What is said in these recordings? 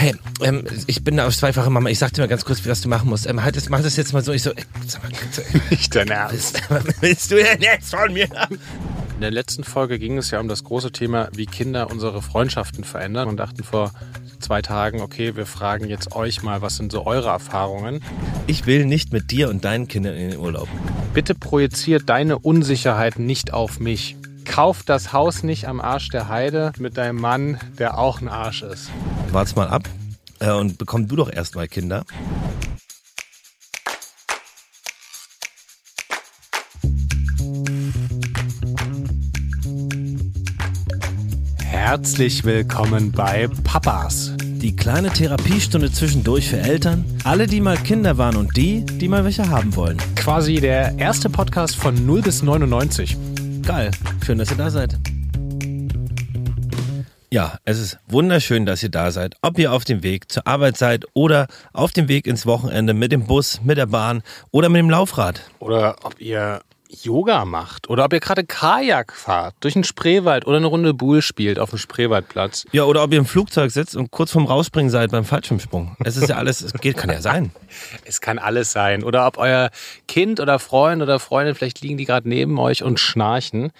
Hey, ähm, ich bin eine zweifache Mama. Ich sag dir mal ganz kurz, was du machen musst. Ähm, halt, das, mach das jetzt mal so. Ich so, ey, sag mal, Nicht dein Ernst. was willst du denn jetzt von mir? In der letzten Folge ging es ja um das große Thema, wie Kinder unsere Freundschaften verändern und dachten vor zwei Tagen, okay, wir fragen jetzt euch mal, was sind so eure Erfahrungen? Ich will nicht mit dir und deinen Kindern in den Urlaub. Bitte projiziert deine Unsicherheit nicht auf mich. Kauf das Haus nicht am Arsch der Heide mit deinem Mann, der auch ein Arsch ist. Wart's mal ab äh, und bekomm du doch erstmal Kinder. Herzlich willkommen bei Papas. Die kleine Therapiestunde zwischendurch für Eltern, alle, die mal Kinder waren und die, die mal welche haben wollen. Quasi der erste Podcast von 0 bis 99. Geil. Schön, dass ihr da seid. Ja, es ist wunderschön, dass ihr da seid. Ob ihr auf dem Weg zur Arbeit seid oder auf dem Weg ins Wochenende mit dem Bus, mit der Bahn oder mit dem Laufrad. Oder ob ihr Yoga macht. Oder ob ihr gerade Kajak fahrt durch den Spreewald oder eine Runde Buhl spielt auf dem Spreewaldplatz. Ja, oder ob ihr im Flugzeug sitzt und kurz vorm Rausspringen seid beim Fallschirmsprung. Es ist ja alles, es geht, kann ja sein. Es kann alles sein. Oder ob euer Kind oder Freund oder Freundin, vielleicht liegen die gerade neben euch und schnarchen.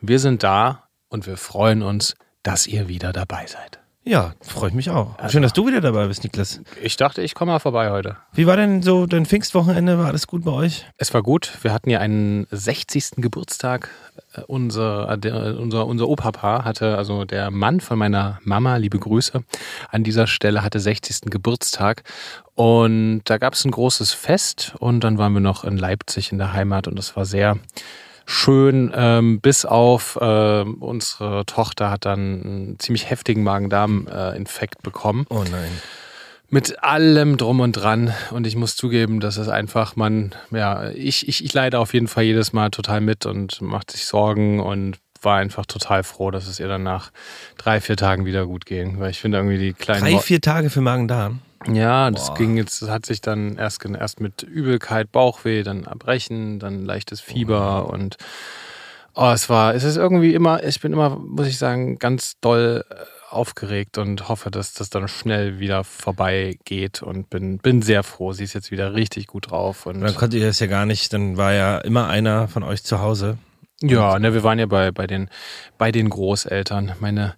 Wir sind da und wir freuen uns, dass ihr wieder dabei seid. Ja, freue ich mich auch. Schön, dass du wieder dabei bist, Niklas. Ich dachte, ich komme mal vorbei heute. Wie war denn so dein Pfingstwochenende? War alles gut bei euch? Es war gut. Wir hatten ja einen 60. Geburtstag. Äh, Unser, äh, der, unser, unser Opa hatte, also der Mann von meiner Mama, liebe Grüße, an dieser Stelle hatte 60. Geburtstag. Und da gab es ein großes Fest und dann waren wir noch in Leipzig in der Heimat und es war sehr schön, ähm, bis auf äh, unsere Tochter hat dann einen ziemlich heftigen Magen-Darm-Infekt bekommen Oh nein. mit allem drum und dran. Und ich muss zugeben, dass es einfach, man, ja, ich, ich, ich leide auf jeden Fall jedes Mal total mit und macht sich Sorgen und war einfach total froh, dass es ihr dann nach drei, vier Tagen wieder gut ging. Weil ich finde irgendwie die kleinen. Drei, vier Tage für Magen-Darm. Ja, das Boah. ging jetzt, das hat sich dann erst, erst mit Übelkeit, Bauchweh, dann Erbrechen, dann leichtes Fieber und oh, es war, es ist irgendwie immer, ich bin immer, muss ich sagen, ganz doll äh, aufgeregt und hoffe, dass das dann schnell wieder vorbeigeht und bin, bin sehr froh. Sie ist jetzt wieder richtig gut drauf und Dann konnte ihr das ja gar nicht, dann war ja immer einer von euch zu Hause. ja, ne, wir waren ja bei, bei den, bei den Großeltern. Meine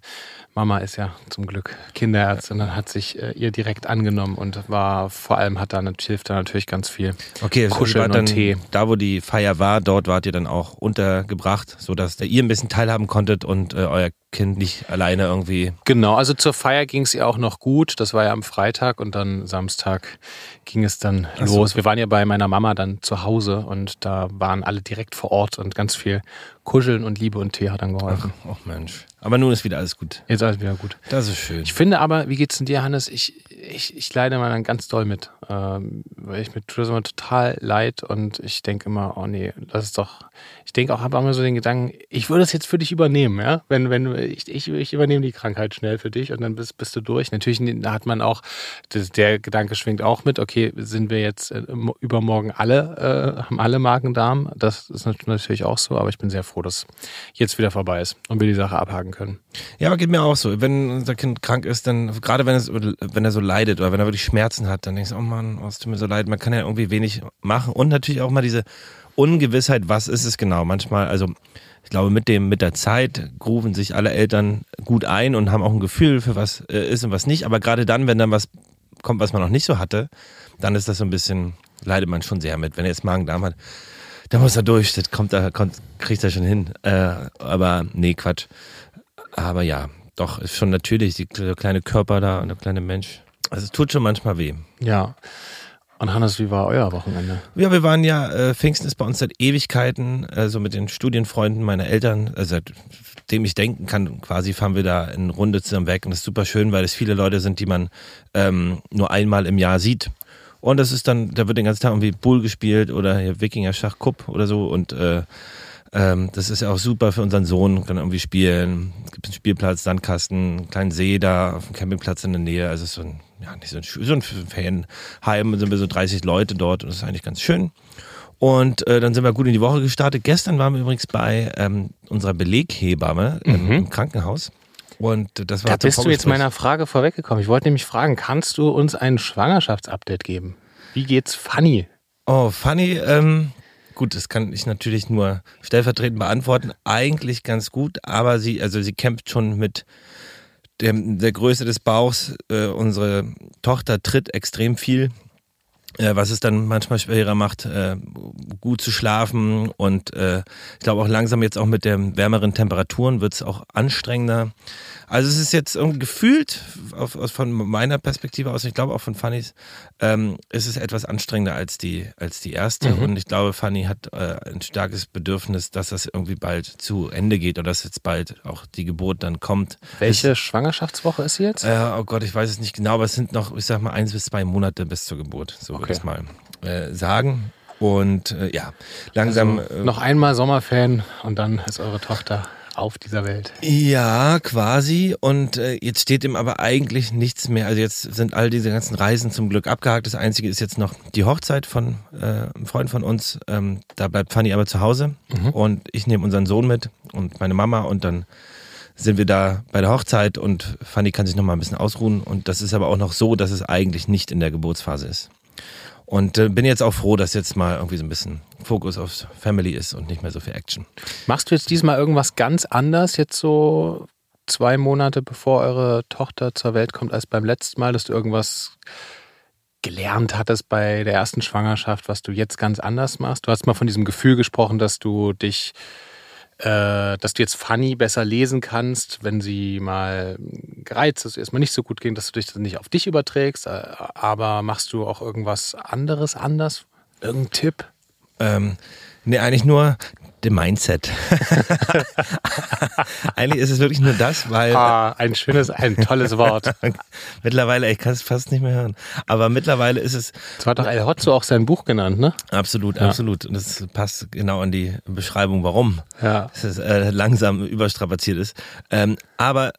Mama ist ja zum Glück Kinderärztin und hat sich äh, ihr direkt angenommen und war vor allem hat da hilft da natürlich ganz viel. Okay, also Kuscheln dann, und Tee. Da, wo die Feier war, dort wart ihr dann auch untergebracht, sodass da ihr ein bisschen teilhaben konntet und äh, euer Kind nicht alleine irgendwie. Genau, also zur Feier ging es ihr auch noch gut. Das war ja am Freitag und dann Samstag ging es dann Ach so. los. Wir waren ja bei meiner Mama dann zu Hause und da waren alle direkt vor Ort und ganz viel Kuscheln und Liebe und Tee hat dann geholfen. Oh Mensch. Aber nun ist wieder alles gut. Jetzt alles wieder gut. Das ist schön. Ich finde aber, wie geht's denn dir, Hannes? Ich, ich, ich leide mal dann ganz doll mit. Ähm, weil ich das immer total leid und ich denke immer, oh nee, das ist doch. Ich denke auch, habe auch immer so den Gedanken, ich würde es jetzt für dich übernehmen, ja? Wenn, wenn ich, ich, ich übernehme die Krankheit schnell für dich und dann bist, bist du durch. Natürlich hat man auch, das, der Gedanke schwingt auch mit, okay, sind wir jetzt äh, mo- übermorgen alle, äh, haben alle Magen-Darm? Das ist nat- natürlich auch so, aber ich bin sehr froh, dass jetzt wieder vorbei ist und wir die Sache abhaken können. Ja, aber geht mir auch so. Wenn unser Kind krank ist, dann, gerade wenn, es, wenn er so leidet oder wenn er wirklich Schmerzen hat, dann denkst du, oh Mann, oh, es tut mir so leid. Man kann ja irgendwie wenig machen. Und natürlich auch mal diese Ungewissheit, was ist es genau? Manchmal, also ich glaube, mit dem, mit der Zeit grufen sich alle Eltern gut ein und haben auch ein Gefühl für was äh, ist und was nicht. Aber gerade dann, wenn dann was kommt, was man noch nicht so hatte, dann ist das so ein bisschen, leidet man schon sehr mit. Wenn er jetzt Magen-Darm hat, dann muss er durch, das kommt da, kommt, kriegt er schon hin. Äh, aber nee, Quatsch. Aber ja, doch, ist schon natürlich die, der kleine Körper da und der kleine Mensch. Also es tut schon manchmal weh. Ja. Und Hannes, wie war euer Wochenende? Ja, wir waren ja, äh, Pfingsten ist bei uns seit Ewigkeiten, äh, so mit den Studienfreunden meiner Eltern, also seitdem ich denken kann, quasi fahren wir da in Runde zusammen weg und das ist super schön, weil es viele Leute sind, die man ähm, nur einmal im Jahr sieht. Und das ist dann, da wird den ganzen Tag irgendwie Bull gespielt oder hier Wikinger Schach Kupp oder so und äh, ähm, das ist ja auch super für unseren Sohn, kann irgendwie spielen. Gibt einen Spielplatz, Sandkasten, einen kleinen See da auf dem Campingplatz in der Nähe. Also so ein, ja, nicht so ein, so ein Ferienheim, sind wir so 30 Leute dort und das ist eigentlich ganz schön. Und äh, dann sind wir gut in die Woche gestartet. Gestern waren wir übrigens bei ähm, unserer Beleghebamme im, im Krankenhaus. Und das war Da zum bist du jetzt meiner Frage vorweggekommen. Ich wollte nämlich fragen, kannst du uns ein Schwangerschaftsupdate geben? Wie geht's Fanny? Oh, funny. Ähm, gut, das kann ich natürlich nur stellvertretend beantworten. Eigentlich ganz gut, aber sie, also sie kämpft schon mit dem, der Größe des Bauchs. Äh, unsere Tochter tritt extrem viel. Äh, was es dann manchmal schwerer macht, äh, gut zu schlafen und äh, ich glaube auch langsam jetzt auch mit den wärmeren Temperaturen wird es auch anstrengender. Also es ist jetzt irgendwie gefühlt auf, aus, von meiner Perspektive aus, ich glaube auch von Fannys, ähm, ist es etwas anstrengender als die als die erste Mhm. und ich glaube Fanny hat äh, ein starkes Bedürfnis, dass das irgendwie bald zu Ende geht oder dass jetzt bald auch die Geburt dann kommt. Welche Schwangerschaftswoche ist sie jetzt? Äh, oh Gott, ich weiß es nicht genau, aber es sind noch, ich sag mal, eins bis zwei Monate bis zur Geburt, so würde Okay. ich mal äh, sagen. Und äh, ja, langsam. also, äh, noch einmal Sommerfan und dann ist eure Tochter auf dieser Welt. Ja, quasi. Und äh, jetzt steht ihm aber eigentlich nichts mehr. Also jetzt sind all diese ganzen Reisen zum Glück abgehakt. Das Einzige ist jetzt noch die Hochzeit von äh, einem Freund von uns. Ähm, da bleibt Fanny aber zu Hause und ich nehme unseren Sohn mit und meine Mama und dann sind wir da bei der Hochzeit und Fanny kann sich noch mal ein bisschen ausruhen. Und das ist aber auch noch so, dass es eigentlich nicht in der Geburtsphase ist. Und äh, bin jetzt auch froh, dass jetzt mal irgendwie so ein bisschen Fokus auf Family ist und nicht mehr so viel Action. Machst du jetzt diesmal irgendwas ganz anders, jetzt so zwei Monate bevor eure Tochter zur Welt kommt, als beim letzten Mal, dass du irgendwas gelernt hattest bei der ersten Schwangerschaft, was du jetzt ganz anders machst? Du hast mal von diesem Gefühl gesprochen, dass du dich, äh, dass du jetzt Fanny besser lesen kannst, wenn sie mal gereizt ist, erstmal nicht so gut ging, dass du dich nicht auf dich überträgst, äh, aber machst du auch irgendwas anderes anders? Irgendein Tipp? Ähm, nee, eigentlich nur der Mindset. eigentlich ist es wirklich nur das, weil Ah, ein schönes, ein tolles Wort. mittlerweile, ich kann es fast nicht mehr hören, aber mittlerweile ist es So hat doch El Hotzo auch sein Buch genannt, ne? absolut, Ja. absolut. Und das passt genau an die Beschreibung, warum Ja. es äh, langsam überstrapaziert ist. Ähm, aber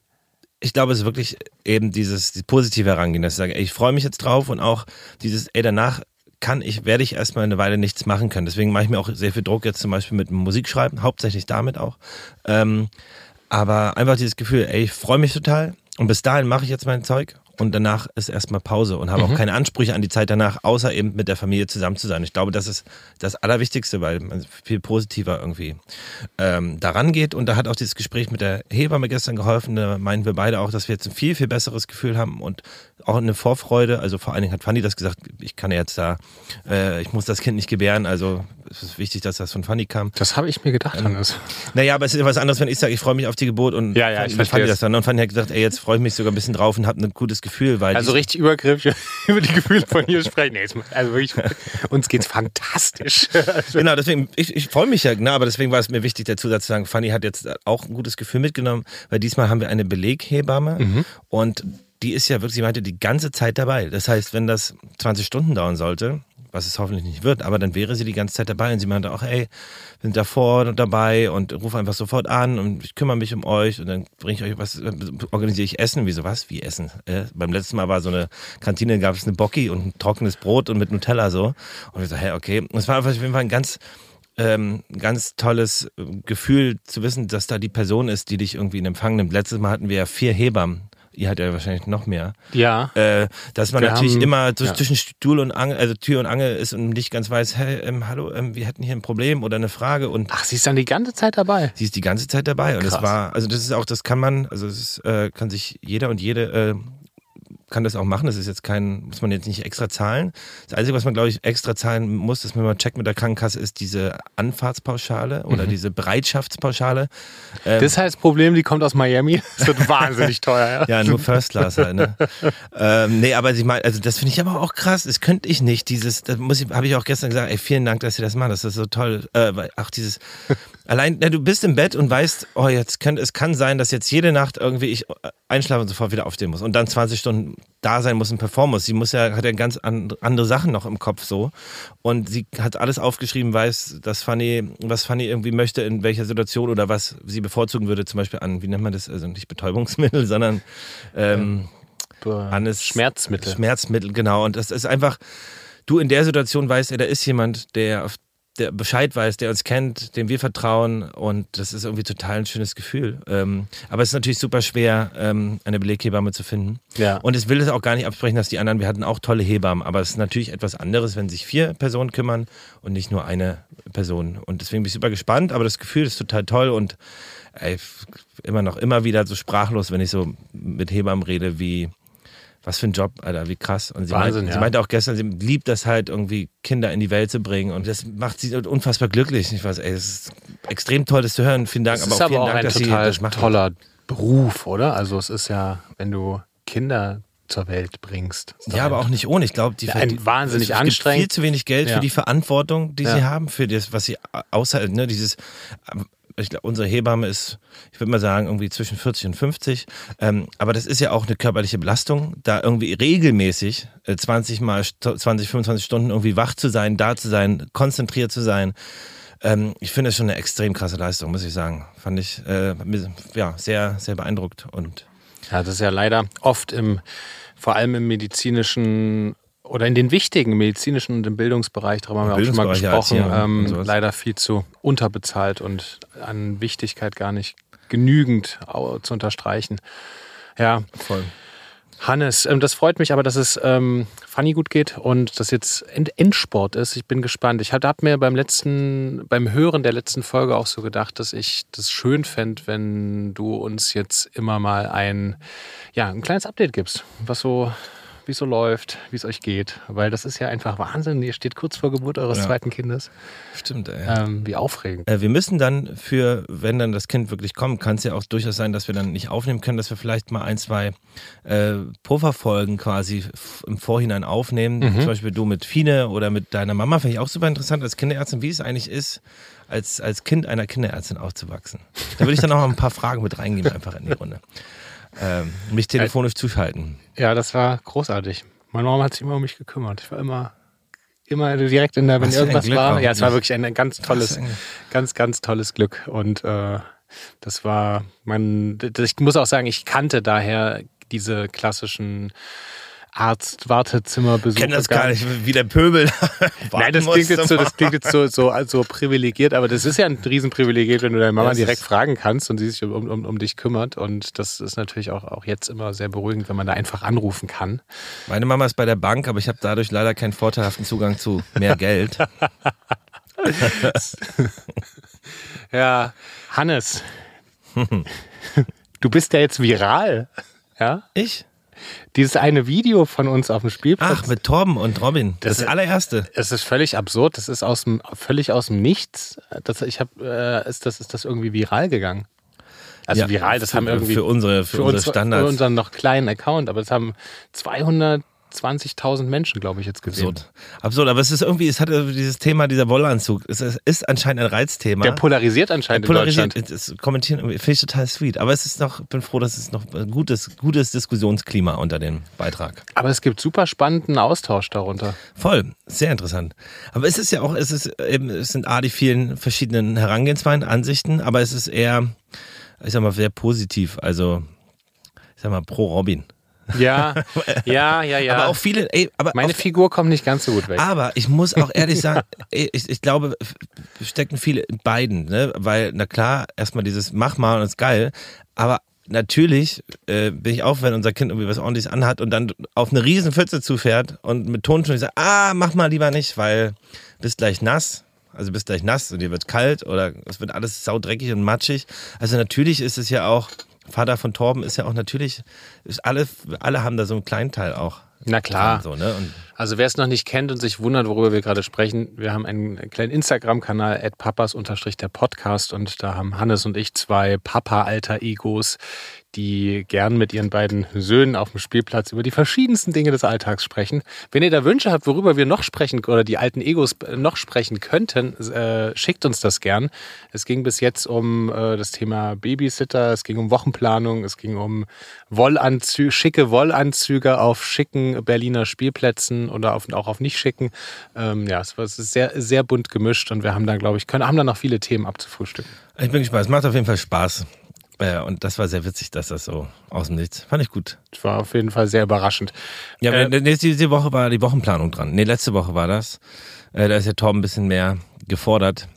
ich glaube, es ist wirklich eben dieses die positive Herangehen, dass ich sage, ey, ich freue mich jetzt drauf und auch dieses, ey, danach kann ich, werde ich erstmal eine Weile nichts machen können. Deswegen mache ich mir auch sehr viel Druck jetzt zum Beispiel mit Musikschreiben, hauptsächlich damit auch. Ähm, aber einfach dieses Gefühl, ey, ich freue mich total und bis dahin mache ich jetzt mein Zeug und danach ist erstmal Pause und habe auch keine Ansprüche an die Zeit danach, außer eben mit der Familie zusammen zu sein. Ich glaube, das ist das Allerwichtigste, weil man viel positiver irgendwie ähm, daran geht. Und da hat auch dieses Gespräch mit der Hebamme gestern geholfen. Da meinen wir beide auch, dass wir jetzt ein viel, viel besseres Gefühl haben und auch eine Vorfreude. Also vor allen Dingen hat Fanny das gesagt, ich kann jetzt da, äh, ich muss das Kind nicht gebären. Also es ist wichtig, dass das von Fanny kam. Das habe ich mir gedacht, Hannes. Naja, aber es ist was anderes, wenn ich sage, ich freue mich auf die Geburt und Ja, ja, ich Fanny das dann. Und Fanny hat gesagt, ey, jetzt freue ich mich sogar ein bisschen drauf und habe ein gutes Gefühl, weil Also richtig übergriffig über die Gefühle von ihr sprechen. Nee, also wirklich, uns geht's fantastisch. Also, Genau, deswegen, ich, ich freue mich ja, ne, aber deswegen war es mir wichtig, der Zusatz zu sagen, Fanny hat jetzt auch ein gutes Gefühl mitgenommen, weil diesmal haben wir eine Beleghebamme und die ist ja wirklich, sie meinte, die ganze Zeit dabei. Das heißt, wenn das 20 Stunden dauern sollte, was es hoffentlich nicht wird, aber dann wäre sie die ganze Zeit dabei und sie meinte auch, ey, wir sind davor und dabei und ruf einfach sofort an und ich kümmere mich um euch und dann bringe ich euch was, organisiere ich Essen. Wieso was? Wie Essen? Äh, beim letzten Mal war so eine Kantine, gab es eine Bocki und ein trockenes Brot und mit Nutella so. Und ich so, hey, okay. Und es war einfach auf jeden Fall ein ganz, ähm, ganz tolles äh, Gefühl zu wissen, dass da die Person ist, die dich irgendwie in Empfang nimmt. Letztes Mal hatten wir ja vier Hebammen. Ihr hat ja wahrscheinlich noch mehr. ja. Äh, dass man Wir natürlich haben- immer so ja. zwischen Stuhl und Angel, also Tür und Angel ist und nicht ganz weiß, hey, ähm, hallo, ähm, wir hätten hier ein Problem oder eine Frage und Ach, sie ist dann die ganze Zeit dabei. sie ist die ganze Zeit dabei und es Krass. war, also das ist auch, das kann man, also es ist, äh, kann sich jeder und jede äh, kann das auch machen. Das ist jetzt kein, muss man jetzt nicht extra zahlen. Das Einzige, was man, glaube ich, extra zahlen muss, dass man mal checkt mit der Krankenkasse, ist diese Anfahrtspauschale oder Mhm. diese Bereitschaftspauschale. Ähm, Das heißt, Problem, die kommt aus Miami. Das wird wahnsinnig teuer. Ja, nur First Class halt, ne? ähm, nee, aber sie meint, also das finde ich aber auch krass. Das könnte ich nicht. Dieses, das muss ich, habe ich auch gestern gesagt, ey, vielen Dank, dass Sie das machen. Das ist so toll. Äh, auch dieses, allein, na, du bist im Bett und weißt, oh, jetzt könnte, es kann sein, dass jetzt jede Nacht irgendwie ich einschlafe und sofort wieder aufstehen muss und dann 20 Stunden da sein muss und performen muss. Sie muss ja, hat ja ganz an, andere Sachen noch im Kopf so. Und sie hat alles aufgeschrieben, weiß, dass Fanny, was Fanny irgendwie möchte, in welcher Situation oder was sie bevorzugen würde, zum Beispiel an, wie nennt man das, also nicht Betäubungsmittel, sondern ähm, Hannes Schmerzmittel. Schmerzmittel, genau. Und das ist einfach, du in der Situation weißt, ey, da ist jemand, der auf der Bescheid weiß, der uns kennt, dem wir vertrauen und das ist irgendwie total ein schönes Gefühl. Ähm, aber es ist natürlich super schwer, ähm, eine Beleghebamme zu finden. Ja. Und es will es auch gar nicht absprechen, dass die anderen, wir hatten auch tolle Hebammen, aber es ist natürlich etwas anderes, wenn sich vier Personen kümmern und nicht nur eine Person. Und deswegen bin ich super gespannt, aber das Gefühl ist total toll und ey, immer noch, immer wieder so sprachlos, wenn ich so mit Hebammen rede, wie was für ein Job, Alter, wie krass. Und sie, Wahnsinn, meinte, ja. sie meinte auch gestern, sie liebt das halt irgendwie, Kinder in die Welt zu bringen. Und das macht sie unfassbar glücklich. Ich weiß, ey, es ist extrem toll, das zu hören. Vielen Dank. Es aber ist auch aber vielen auch Dank, ein sie total das toller Beruf, oder? Also es ist ja, wenn du Kinder zur Welt bringst. Ja, aber auch nicht ohne. Ich glaube, die Ja, ein die- wahnsinnig es gibt anstrengend. viel zu wenig Geld Ja. für die Verantwortung, die Ja. sie haben, für das, was sie außer, ne, dieses, ich unsere Hebamme ist, ich würde mal sagen, irgendwie zwischen 40 und 50. Ähm, aber das ist ja auch eine körperliche Belastung, da irgendwie regelmäßig äh, 20 mal, st- 20, 25 Stunden irgendwie wach zu sein, da zu sein, konzentriert zu sein. Ähm, ich finde es schon eine extrem krasse Leistung, muss ich sagen. Fand ich, äh, ja, sehr, sehr beeindruckt und Ja, das ist ja leider oft im, vor allem im medizinischen oder in den wichtigen medizinischen und im Bildungsbereich, darüber haben wir auch schon mal ja, gesprochen, ähm, leider viel zu unterbezahlt und an Wichtigkeit gar nicht genügend zu unterstreichen. Ja, voll. Hannes, ähm, das freut mich aber, dass es ähm, Fanny gut geht und dass jetzt End Endsport ist. Ich bin gespannt. Ich habe mir beim letzten, beim Hören der letzten Folge auch so gedacht, dass ich das schön fände, wenn du uns jetzt immer mal ein, ja, ein kleines Update gibst, was so, wie es so läuft, wie es euch geht. Weil das ist ja einfach Wahnsinn. Ihr steht kurz vor Geburt eures Ja. zweiten Kindes. Stimmt, ey. Ähm, wie aufregend. Äh, Wir müssen dann für, wenn dann das Kind wirklich kommt, kann es ja auch durchaus sein, dass wir dann nicht aufnehmen können, dass wir vielleicht mal ein, zwei äh, Pufferfolgen quasi im Vorhinein aufnehmen. Mhm. Zum Beispiel du mit Fine oder mit deiner Mama. Finde ich auch super interessant als Kinderärztin, wie es eigentlich ist, als, als Kind einer Kinderärztin aufzuwachsen. Da würde ich dann auch ein paar Fragen mit reingeben, einfach in die Runde. Ähm, mich telefonisch zuschalten. Ja, das war großartig. Meine Mama hat sich immer um mich gekümmert. Ich war immer, immer direkt in der, wenn Was irgendwas Glück war. Ja, es war wirklich ein ganz tolles, ganz, ganz tolles Glück. Und äh, das war mein, ich muss auch sagen, ich kannte daher diese klassischen Arzt-Wartezimmerbesuche. Ich kenne das gar nicht, wie der Pöbel. Nein, das klingt jetzt so, das klingt jetzt so, so, so privilegiert, aber das ist ja ein Riesenprivileg, wenn du deine Mama Ja, es direkt fragen kannst und sie sich um, um, um dich kümmert. Und das ist natürlich auch, auch jetzt immer sehr beruhigend, wenn man da einfach anrufen kann. Meine Mama ist bei der Bank, aber ich habe dadurch leider keinen vorteilhaften Zugang zu mehr Geld. Ja, Hannes, du bist ja jetzt viral. Ja? Ich? Dieses eine Video von uns auf dem Spielplatz. Ach, mit Torben und Robin. Das, Das- ist das allererste. es ist völlig absurd. Das ist aus dem, völlig aus dem Nichts. Das, ich hab, äh, ist, das, ist das irgendwie viral gegangen? Also Ja, viral, das für- haben irgendwie für unsere, für, unsere uns- Standards. Für unseren noch kleinen Account, aber es haben 220.000 Menschen, glaube ich, jetzt gesehen. Absurd. Absurd, aber es ist irgendwie, es hat dieses Thema, dieser Wollanzug. Es ist, anscheinend ein Reizthema. Der polarisiert anscheinend polarisiert. in Deutschland. Das Kommentieren finde ich total sweet. Aber es ist noch, bin froh, dass es noch ein gutes, gutes Diskussionsklima unter dem Beitrag. Aber es gibt super spannenden Austausch darunter. Voll, sehr interessant. Aber es ist ja auch, es ist eben, es sind A, die vielen verschiedenen Herangehensweisen, Ansichten, aber es ist eher, ich sag mal, sehr positiv. Also, ich sag mal, pro Robin. Ja, ja, ja, ja. Aber auch viele, ey, aber Meine Figur kommt nicht ganz so gut weg. Aber ich muss auch ehrlich sagen, ey, ich, ich glaube, stecken viele in beiden, ne? Weil, na klar, erstmal dieses Mach mal und ist geil, aber natürlich äh, bin ich auch, wenn unser Kind irgendwie was ordentliches anhat und dann auf eine riesen Pfütze zufährt und mit Tonschuhen sagt, ah, mach mal lieber nicht, weil bist gleich nass. Also bist gleich nass und dir wird kalt oder es wird alles saudreckig und matschig. Also natürlich ist es ja auch, Vater von Torben ist ja auch natürlich, alle, alle haben da so einen kleinen Teil auch. Na klar. So, ne? Also wer es noch nicht kennt und sich wundert, worüber wir gerade sprechen, wir haben einen kleinen Instagram-Kanal, papas der Podcast und da haben Hannes und ich zwei Papa-Alter-Egos, die gern mit ihren beiden Söhnen auf dem Spielplatz über die verschiedensten Dinge des Alltags sprechen. Wenn ihr da Wünsche habt, worüber wir noch sprechen oder die alten Egos noch sprechen könnten, äh, schickt uns das gern. Es ging bis jetzt um äh, das Thema Babysitter, es ging um Wochenplanung, es ging um Wollanzüge, schicke Wollanzüge auf schicken Berliner Spielplätzen oder auf, auch auf nicht schicken. Ähm, ja, es war sehr, sehr bunt gemischt und wir haben da, glaube ich, können, haben da noch viele Themen abzufrühstücken. Ich bin gespannt. Es macht auf jeden Fall Spaß. Äh, und das war sehr witzig, dass das so aus dem Nichts. Fand ich gut. Das war auf jeden Fall sehr überraschend. Ja, Äh, äh, diese Woche war die Wochenplanung dran. Nee, letzte Woche war das. Äh, da ist ja Torben ein bisschen mehr gefordert.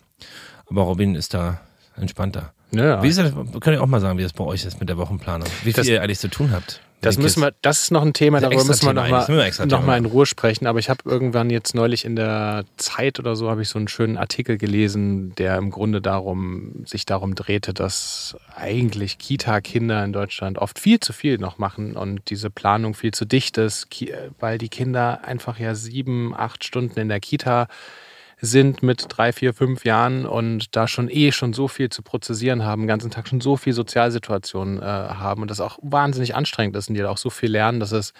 Aber Robin ist da entspannter. Ja. Wie ist das, könnt ihr auch mal sagen, wie das bei euch ist mit der Wochenplanung? Wie viel Das- ihr eigentlich zu tun habt? Das müssen wir, das ist noch ein Thema, darüber müssen wir Thema noch noch mal in Ruhe sprechen. Aber ich habe irgendwann jetzt neulich in der Zeit oder so habe ich so einen schönen Artikel gelesen, der im Grunde darum sich darum drehte, dass eigentlich Kita-Kinder in Deutschland oft viel zu viel noch machen und diese Planung viel zu dicht ist, weil die Kinder einfach ja sieben, acht Stunden in der Kita sind mit drei, vier, fünf Jahren und da schon eh schon so viel zu prozessieren haben, den ganzen Tag schon so viel Sozialsituationen äh, haben und das auch wahnsinnig anstrengend ist und die da auch so viel lernen, dass es,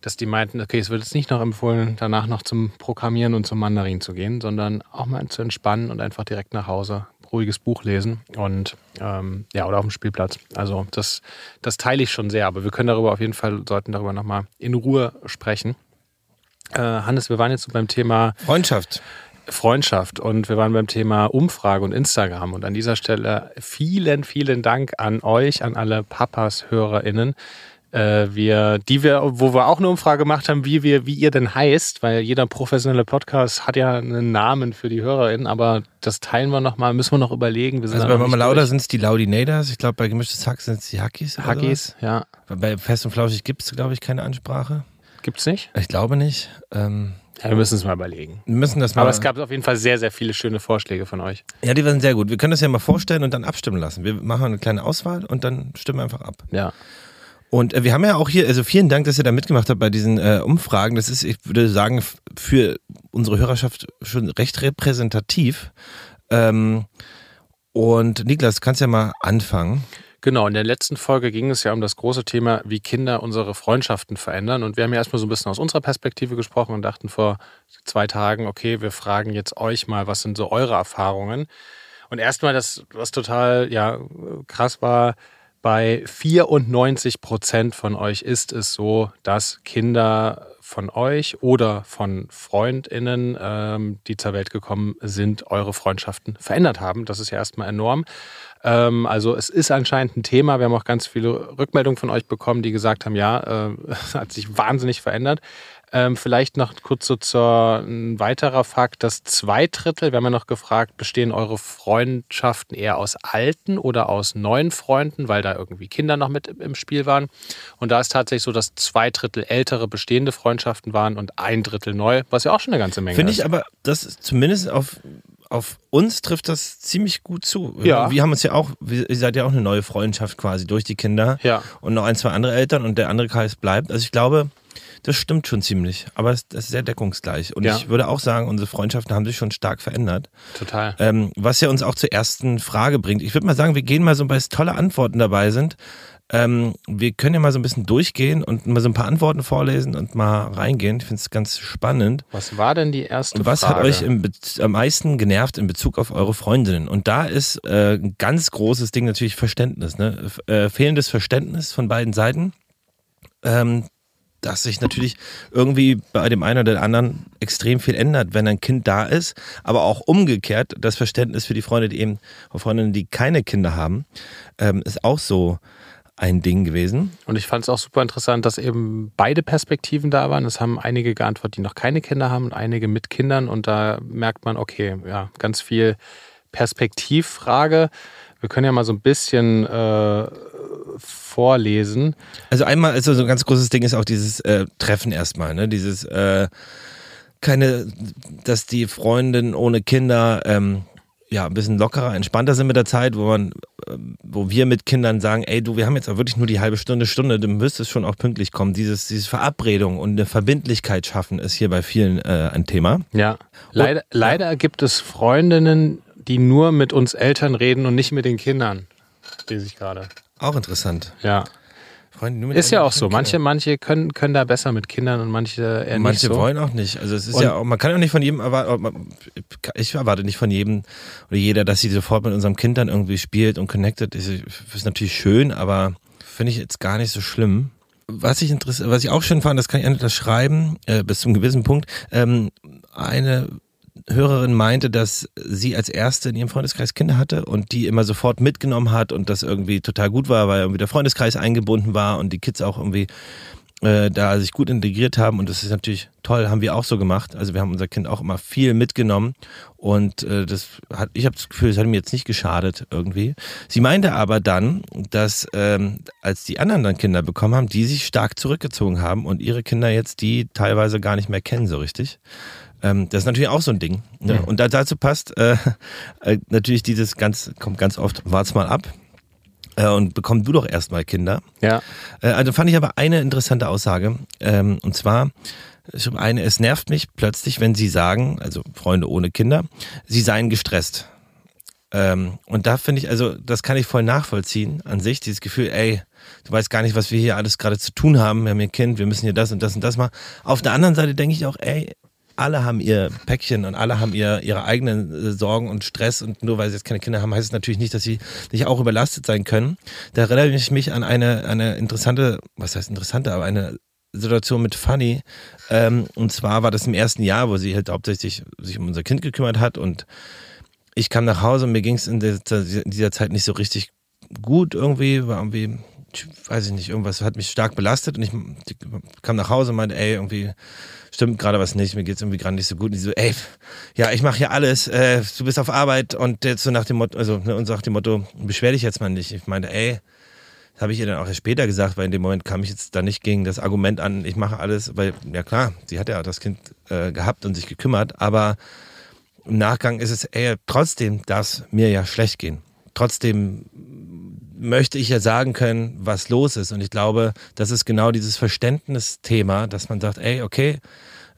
dass die meinten, okay, es wird jetzt nicht noch empfohlen, danach noch zum Programmieren und zum Mandarin zu gehen, sondern auch mal zu entspannen und einfach direkt nach Hause ruhiges Buch lesen und ähm, ja, oder auf dem Spielplatz. Also das, das teile ich schon sehr, aber wir können darüber auf jeden Fall, sollten darüber nochmal in Ruhe sprechen. Äh, Hannes, wir waren jetzt so beim Thema Freundschaft. Freundschaft und wir waren beim Thema Umfrage und Instagram. Und an dieser Stelle vielen, vielen Dank an euch, an alle Papas, HörerInnen. Äh, wir, die wir, wo wir auch eine Umfrage gemacht haben, wie wir, wie ihr denn heißt, weil jeder professionelle Podcast hat ja einen Namen für die HörerInnen, aber das teilen wir nochmal, müssen wir noch überlegen. Wir sind Also bei Mama Lauda sind es die Laudinators. Ich glaube, bei Gemischtes Hack sind es die Hackies. Huggies, ja. Bei Fest und Flauschig gibt es, glaube ich, keine Ansprache. Gibt's nicht? Ich glaube nicht. Ähm, Ja, wir müssen es mal überlegen. wir müssen das mal. Aber es gab auf jeden Fall sehr, sehr viele schöne Vorschläge von euch. ja, die waren sehr gut. Wir können das ja mal vorstellen und dann abstimmen lassen. Wir machen eine kleine Auswahl und dann stimmen wir einfach ab. Ja. Und äh, wir haben ja auch hier, also vielen Dank, dass ihr da mitgemacht habt bei diesen äh, Umfragen. Das ist, ich würde sagen, für unsere Hörerschaft schon recht repräsentativ. Ähm, und Niklas, kannst ja mal anfangen. Genau, in der letzten Folge ging es ja um das große Thema, wie Kinder unsere Freundschaften verändern. Und wir haben ja erstmal so ein bisschen aus unserer Perspektive gesprochen und dachten vor zwei Tagen, okay, wir fragen jetzt euch mal, was sind so eure Erfahrungen? Und erstmal das, was total ja, krass war, bei 94 Prozent von euch ist es so, dass Kinder von euch oder von FreundInnen, ähm, die zur Welt gekommen sind, eure Freundschaften verändert haben. Das ist ja erstmal enorm. Ähm, also es ist anscheinend ein Thema. Wir haben auch ganz viele Rückmeldungen von euch bekommen, die gesagt haben, ja, äh, es hat sich wahnsinnig verändert. Ähm, vielleicht noch kurz so zur ein weiterer Fakt, dass zwei Drittel, wir haben ja noch gefragt, bestehen eure Freundschaften eher aus alten oder aus neuen Freunden, weil da irgendwie Kinder noch mit im Spiel waren. Und da ist tatsächlich so, dass zwei Drittel ältere bestehende Freundschaften waren und ein Drittel neu, was ja auch schon eine ganze Menge Finde ist. ich aber, das zumindest auf, auf uns trifft das ziemlich gut zu. Ja. Wir haben uns ja auch, wir- ihr seid ja auch eine neue Freundschaft quasi durch die Kinder. Ja. Und noch ein, zwei andere Eltern und der andere Kreis bleibt. Also ich glaube, das stimmt schon ziemlich. Aber es, das ist sehr deckungsgleich. Und Ja. ich würde auch sagen, unsere Freundschaften haben sich schon stark verändert. Total. Ähm, was ja uns auch zur ersten Frage bringt. Ich würde mal sagen, wir gehen mal so, weil es tolle Antworten dabei sind. Ähm, wir können ja mal so ein bisschen durchgehen und mal so ein paar Antworten vorlesen und mal reingehen. Ich finde es ganz spannend. Was war denn die erste Und was Frage? hat euch am meisten genervt in Bezug auf eure Freundinnen? Und da ist äh, ein ganz großes Ding natürlich Verständnis. Ne? Äh, fehlendes Verständnis von beiden Seiten. Ähm, dass sich natürlich irgendwie bei dem einen oder anderen extrem viel ändert, wenn ein Kind da ist, aber auch umgekehrt das Verständnis für die Freunde, die eben Freundinnen, die keine Kinder haben, ähm, ist auch so ein Ding gewesen. Und ich fand es auch super interessant, dass eben beide Perspektiven da waren. Es haben einige geantwortet, die noch keine Kinder haben und einige mit Kindern. Und da merkt man, okay, ja, ganz viel Perspektivfrage. Wir können ja mal so ein bisschen äh, vorlesen. Also einmal, also so ein ganz großes Ding ist auch dieses äh, Treffen erstmal, ne? Dieses äh, keine, dass die Freundin ohne Kinder ähm, ja ein bisschen lockerer, entspannter sind mit der Zeit, wo man, äh, wo wir mit Kindern sagen, ey du, wir haben jetzt auch wirklich nur die halbe Stunde, Stunde, du müsstest schon auch pünktlich kommen. Dieses, diese Verabredung und eine Verbindlichkeit schaffen ist hier bei vielen äh, ein Thema. Ja. Leider, leider gibt es Freundinnen, die nur mit uns Eltern reden und nicht mit den Kindern. Lese ich gerade. Auch interessant. Ja. Freunde, nur mit Ist ja auch so. Kinder. Manche, manche können, können da besser mit Kindern und manche eher Manche nicht so. wollen auch nicht. Also es ist Und- ja auch, man kann ja auch nicht von jedem erwarten, ich erwarte nicht von jedem oder jeder, dass sie sofort mit unserem Kind dann irgendwie spielt und connected. Das ist natürlich schön, aber finde ich jetzt gar nicht so schlimm. Was ich interessiert, was ich auch schön fand, das kann ich das schreiben, äh, bis zum gewissen Punkt. Ähm, eine Hörerin meinte, dass sie als erste in ihrem Freundeskreis Kinder hatte und die immer sofort mitgenommen hat und das irgendwie total gut war, weil irgendwie der Freundeskreis eingebunden war und die Kids auch irgendwie äh, da sich gut integriert haben und das ist natürlich toll, haben wir auch so gemacht. Also wir haben unser Kind auch immer viel mitgenommen und äh, das hat, ich habe das Gefühl, es hat mir jetzt nicht geschadet irgendwie. Sie meinte aber dann, dass ähm, als die anderen dann Kinder bekommen haben, die sich stark zurückgezogen haben und ihre Kinder jetzt die teilweise gar nicht mehr kennen so richtig. Ähm, das ist natürlich auch so ein Ding. Ne? Und da, dazu passt äh, äh, natürlich dieses ganz, kommt ganz oft, wart's mal ab. Äh, und bekomm du doch erstmal Kinder. Ja. Äh, also fand ich aber eine interessante Aussage. Ähm, und zwar, ich habe eine, es nervt mich plötzlich, wenn sie sagen, also Freunde ohne Kinder, sie seien gestresst. Ähm, und da finde ich, also das kann ich voll nachvollziehen an sich, dieses Gefühl, ey, du weißt gar nicht, was wir hier alles gerade zu tun haben, wir haben hier ein Kind, wir müssen hier das und das und das machen. Auf der anderen Seite denke ich auch, ey, alle haben ihr Päckchen und alle haben ihr, ihre eigenen äh, Sorgen und Stress und nur weil sie jetzt keine Kinder haben, heißt es natürlich nicht, dass sie nicht auch überlastet sein können. Da erinnere ich mich an eine, eine interessante, was heißt interessante, aber eine Situation mit Fanny. Ähm, und zwar war das im ersten Jahr, wo sie halt hauptsächlich sich um unser Kind gekümmert hat und ich kam nach Hause und mir ging es in, in dieser Zeit nicht so richtig gut irgendwie, war irgendwie weiß ich nicht, irgendwas hat mich stark belastet und ich kam nach Hause und meinte, ey, irgendwie stimmt gerade was nicht, mir geht's irgendwie gerade nicht so gut. Und die so, ey, ja, ich mache hier alles, äh, du bist auf Arbeit und jetzt so nach dem Motto, also ne, und sagt dem Motto, beschwer dich jetzt mal nicht. Ich meinte, ey, das habe ich ihr dann auch erst später gesagt, weil in dem Moment kam ich jetzt da nicht gegen das Argument an, ich mache alles, weil, ja klar, sie hat ja das Kind äh, gehabt und sich gekümmert, aber im Nachgang ist es, ey, trotzdem darf es mir ja schlecht gehen. Trotzdem möchte ich ja sagen können, was los ist. Und ich glaube, das ist genau dieses Verständnisthema, dass man sagt, ey, okay,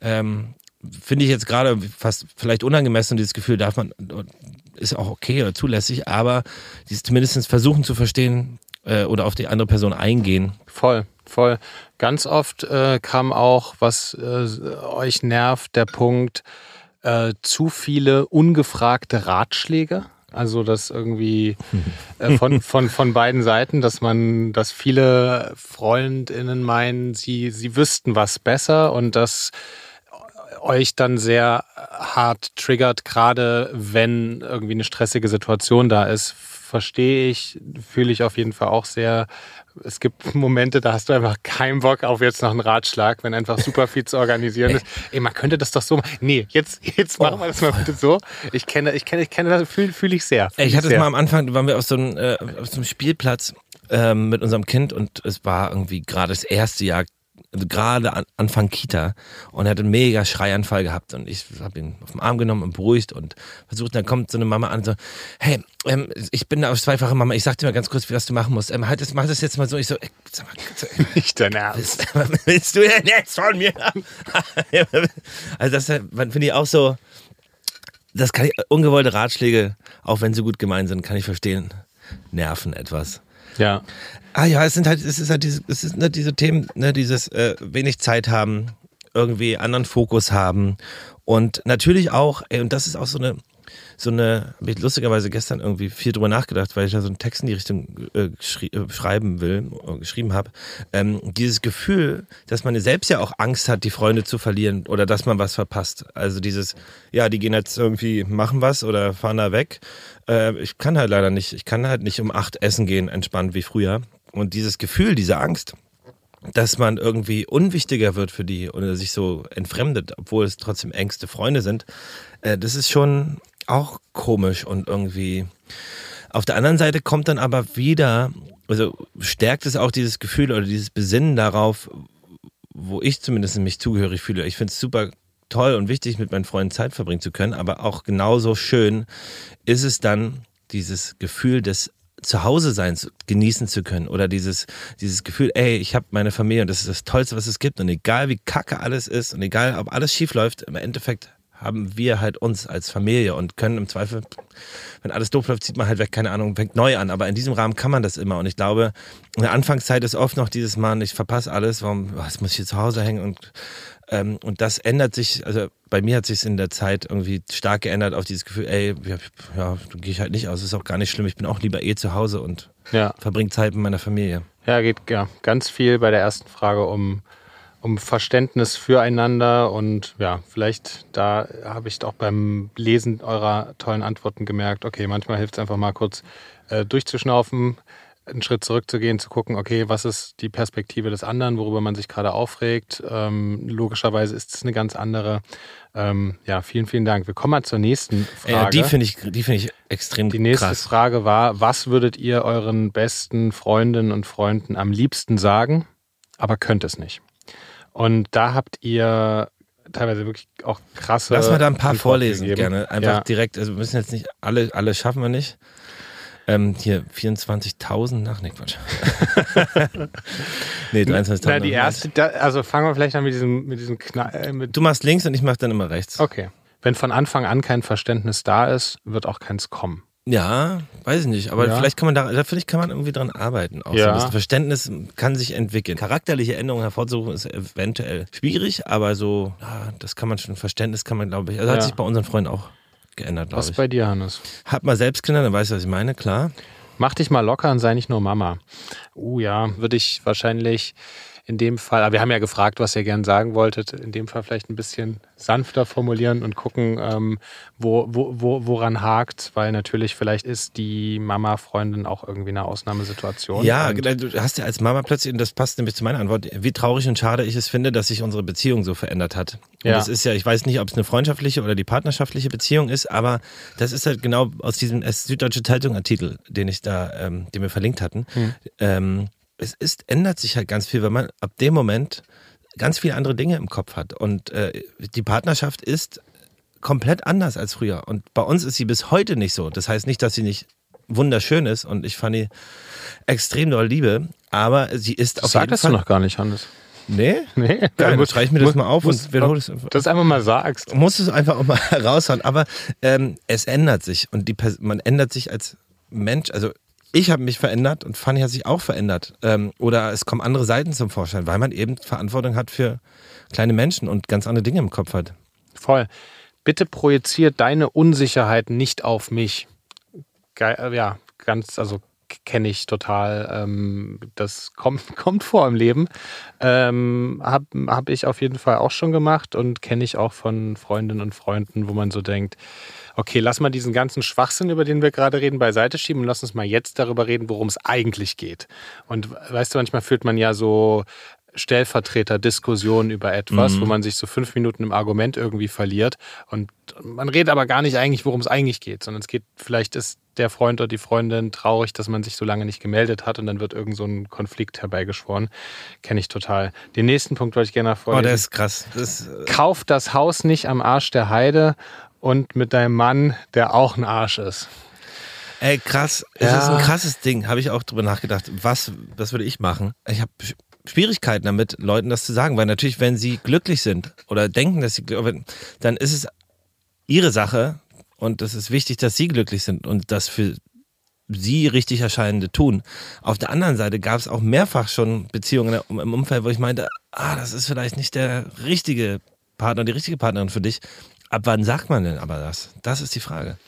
ähm, finde ich jetzt gerade fast vielleicht unangemessen, dieses Gefühl darf man, ist auch okay oder zulässig, aber dieses zumindest versuchen zu verstehen äh, oder auf die andere Person eingehen. Voll, voll. Ganz oft äh, kam auch, was äh, euch nervt, der Punkt, äh, zu viele ungefragte Ratschläge. Also das irgendwie äh, von, von, von beiden Seiten, dass man, dass viele FreundInnen meinen, sie, sie wüssten was besser und das euch dann sehr hart triggert, gerade wenn irgendwie eine stressige Situation da ist. Verstehe ich, fühle ich auf jeden Fall auch sehr, es gibt Momente, da hast du einfach keinen Bock auf jetzt noch einen Ratschlag, wenn einfach super viel zu organisieren ist. Ey, man könnte das doch so machen. Nee, jetzt, jetzt machen wir das mal bitte so. Ich kenne, ich kenne, ich kenne das, fühle fühl ich sehr. Fühl ich hatte es mal am Anfang, waren wir auf so einem, äh, auf so einem Spielplatz ähm, mit unserem Kind und es war irgendwie gerade das erste Jahr gerade an, Anfang Kita und er hat einen mega Schreianfall gehabt und ich habe ihn auf den Arm genommen und beruhigt und versucht, dann kommt so eine Mama an und so, hey, ähm, ich bin eine zweifache Mama, ich sag dir mal ganz kurz, was du machen musst. Ähm, halt, das, mach das jetzt mal so. Ich so, ey, sag mal, nicht dein Ernst. Was willst du denn jetzt von mir? also das finde ich auch so, das kann ich, ungewollte Ratschläge, auch wenn sie gut gemeint sind, kann ich verstehen, nerven etwas. Ja. Ah ja, es sind halt, es ist halt diese, es sind halt diese Themen, ne, dieses äh, wenig Zeit haben, irgendwie anderen Fokus haben und natürlich auch, ey, und das ist auch so eine, so eine, habe ich lustigerweise gestern irgendwie viel drüber nachgedacht, weil ich da so einen Text in die Richtung äh, äh, schreiben will, äh, geschrieben habe. Ähm, dieses Gefühl, dass man selbst ja auch Angst hat, die Freunde zu verlieren oder dass man was verpasst. Also dieses, ja, die gehen jetzt irgendwie, machen was oder fahren da weg. Äh, ich kann halt leider nicht, ich kann halt nicht um acht essen gehen, entspannt wie früher. Und dieses Gefühl, diese Angst, dass man irgendwie unwichtiger wird für die oder sich so entfremdet, obwohl es trotzdem engste Freunde sind, äh, das ist schon auch komisch und irgendwie. Auf der anderen Seite kommt dann aber wieder, also stärkt es auch dieses Gefühl oder dieses Besinnen darauf, wo ich zumindest mich zugehörig fühle. Ich finde es super toll und wichtig, mit meinen Freunden Zeit verbringen zu können, aber auch genauso schön ist es dann, dieses Gefühl des Zuhause-Seins genießen zu können oder dieses, dieses Gefühl, ey, ich habe meine Familie und das ist das Tollste, was es gibt und egal wie kacke alles ist und egal ob alles schief läuft, im Endeffekt haben wir halt uns als Familie und können im Zweifel, wenn alles doof läuft, zieht man halt weg, keine Ahnung, fängt neu an. Aber in diesem Rahmen kann man das immer. Und ich glaube, in der Anfangszeit ist oft noch dieses Mal, ich verpasse alles, warum, was muss ich hier zu Hause hängen und ähm, und das ändert sich, also bei mir hat sich in der Zeit irgendwie stark geändert auf dieses Gefühl, ey, ja, ja gehe ich halt nicht aus, ist auch gar nicht schlimm, ich bin auch lieber eh zu Hause und ja. verbringe Zeit mit meiner Familie. Ja, geht ja ganz viel bei der ersten Frage um um Verständnis füreinander und ja, vielleicht da habe ich auch beim Lesen eurer tollen Antworten gemerkt, okay, manchmal hilft es einfach mal kurz äh, durchzuschnaufen, einen Schritt zurückzugehen, zu gucken, okay, was ist die Perspektive des anderen, worüber man sich gerade aufregt. Ähm, logischerweise ist es eine ganz andere. Ähm, ja, vielen, vielen Dank. Wir kommen mal zur nächsten Frage. Ja, die finde ich, die finde ich extrem Die nächste krass. Frage war, was würdet ihr euren besten Freundinnen und Freunden am liebsten sagen, aber könnt es nicht? Und da habt ihr teilweise wirklich auch krasse. Lass mal da ein paar Antworten vorlesen, gegeben. gerne. Einfach Ja. direkt, also wir müssen jetzt nicht alle, alle schaffen wir nicht. Ähm, hier 24.000 nach, nee, Quatsch. nee, 23.000. Na, die erste, da, also fangen wir vielleicht an mit diesem, mit diesem Knall. Äh, mit, Du machst links und ich mach dann immer rechts. okay. Wenn von Anfang an kein Verständnis da ist, wird auch keins kommen. Ja, weiß ich nicht. Aber Ja. vielleicht kann man da, da finde ich, kann man irgendwie dran arbeiten. Auch so Ja. ein bisschen Verständnis kann sich entwickeln. Charakterliche Änderungen hervorzurufen ist eventuell schwierig, aber so, ja, das kann man schon, Verständnis kann man, glaube ich. Also hat Ja. sich bei unseren Freunden auch geändert, glaube Was ich. bei dir, Hannes? Hab mal selbst Kinder, dann weißt du, was ich meine, klar. Mach dich mal locker und sei nicht nur Mama. Uh ja, würde ich wahrscheinlich in dem Fall, aber wir haben ja gefragt, was ihr gern sagen wolltet, in dem Fall vielleicht ein bisschen sanfter formulieren und gucken, ähm, wo, wo, wo, woran hakt, weil natürlich vielleicht ist die Mama-Freundin auch irgendwie eine Ausnahmesituation. Ja, du hast ja als Mama plötzlich, und das passt nämlich zu meiner Antwort, wie traurig und schade ich es finde, dass sich unsere Beziehung so verändert hat. Und Ja. das ist ja, ich weiß nicht, ob es eine freundschaftliche oder die partnerschaftliche Beziehung ist, aber das ist halt genau aus diesem Süddeutsche Zeitung Artikel, den ich da, ähm, den wir verlinkt hatten. Hm. Ähm, es ist, ändert sich halt ganz viel, weil man ab dem Moment ganz viele andere Dinge im Kopf hat. Und äh, die Partnerschaft ist komplett anders als früher. Und bei uns ist sie bis heute nicht so. Das heißt nicht, dass sie nicht wunderschön ist und ich fand die extrem doll liebe, aber sie ist auf Sag jeden das Fall. du noch gar nicht, Hannes. Nee? Nee, Geil, muss- schreibe ich mir das muss- mal auf muss- und wiederhole es einfach. Das einfach mal sagst. Muss es einfach auch mal heraushauen. Aber ähm, es ändert sich und die, Pers- man ändert sich als Mensch. Also ich habe mich verändert und Fanny hat sich auch verändert. Ähm, oder es kommen andere Seiten zum Vorschein, weil man eben Verantwortung hat für kleine Menschen und ganz andere Dinge im Kopf hat. Voll. Bitte projiziert deine Unsicherheit nicht auf mich. Geil, äh, ja, ganz, also kenne ich total. Ähm, das kommt, kommt vor im Leben. Ähm, Habe hab ich auf jeden Fall auch schon gemacht und kenne ich auch von Freundinnen und Freunden, wo man so denkt, okay, lass mal diesen ganzen Schwachsinn, über den wir gerade reden, beiseite schieben und lass uns mal jetzt darüber reden, worum es eigentlich geht. Und weißt du, manchmal führt man ja so Stellvertreter-Diskussionen über etwas, wo man sich so fünf Minuten im Argument irgendwie verliert. Und man redet aber gar nicht eigentlich, worum es eigentlich geht, sondern es geht, vielleicht ist der Freund oder die Freundin traurig, dass man sich so lange nicht gemeldet hat und dann wird irgend so ein Konflikt herbeigeschworen. Kenne ich total. Den nächsten Punkt wollte ich gerne Oh, vorlesen. der ist krass. Das äh, Kauf das Haus nicht am Arsch der Heide und mit deinem Mann, der auch ein Arsch ist. Ey, krass. Es Ja. ist ein krasses Ding. Habe ich auch drüber nachgedacht. Was, was würde ich machen? Ich habe Schwierigkeiten damit, Leuten das zu sagen, weil natürlich, wenn sie glücklich sind oder denken, dass sie glücklich dann ist es ihre Sache und es ist wichtig, dass sie glücklich sind und das für sie richtig Erscheinende tun. Auf der anderen Seite gab es auch mehrfach schon Beziehungen im Umfeld, wo ich meinte, ah, das ist vielleicht nicht der richtige Partner, die richtige Partnerin für dich. Ab wann sagt man denn aber das? Das ist die Frage.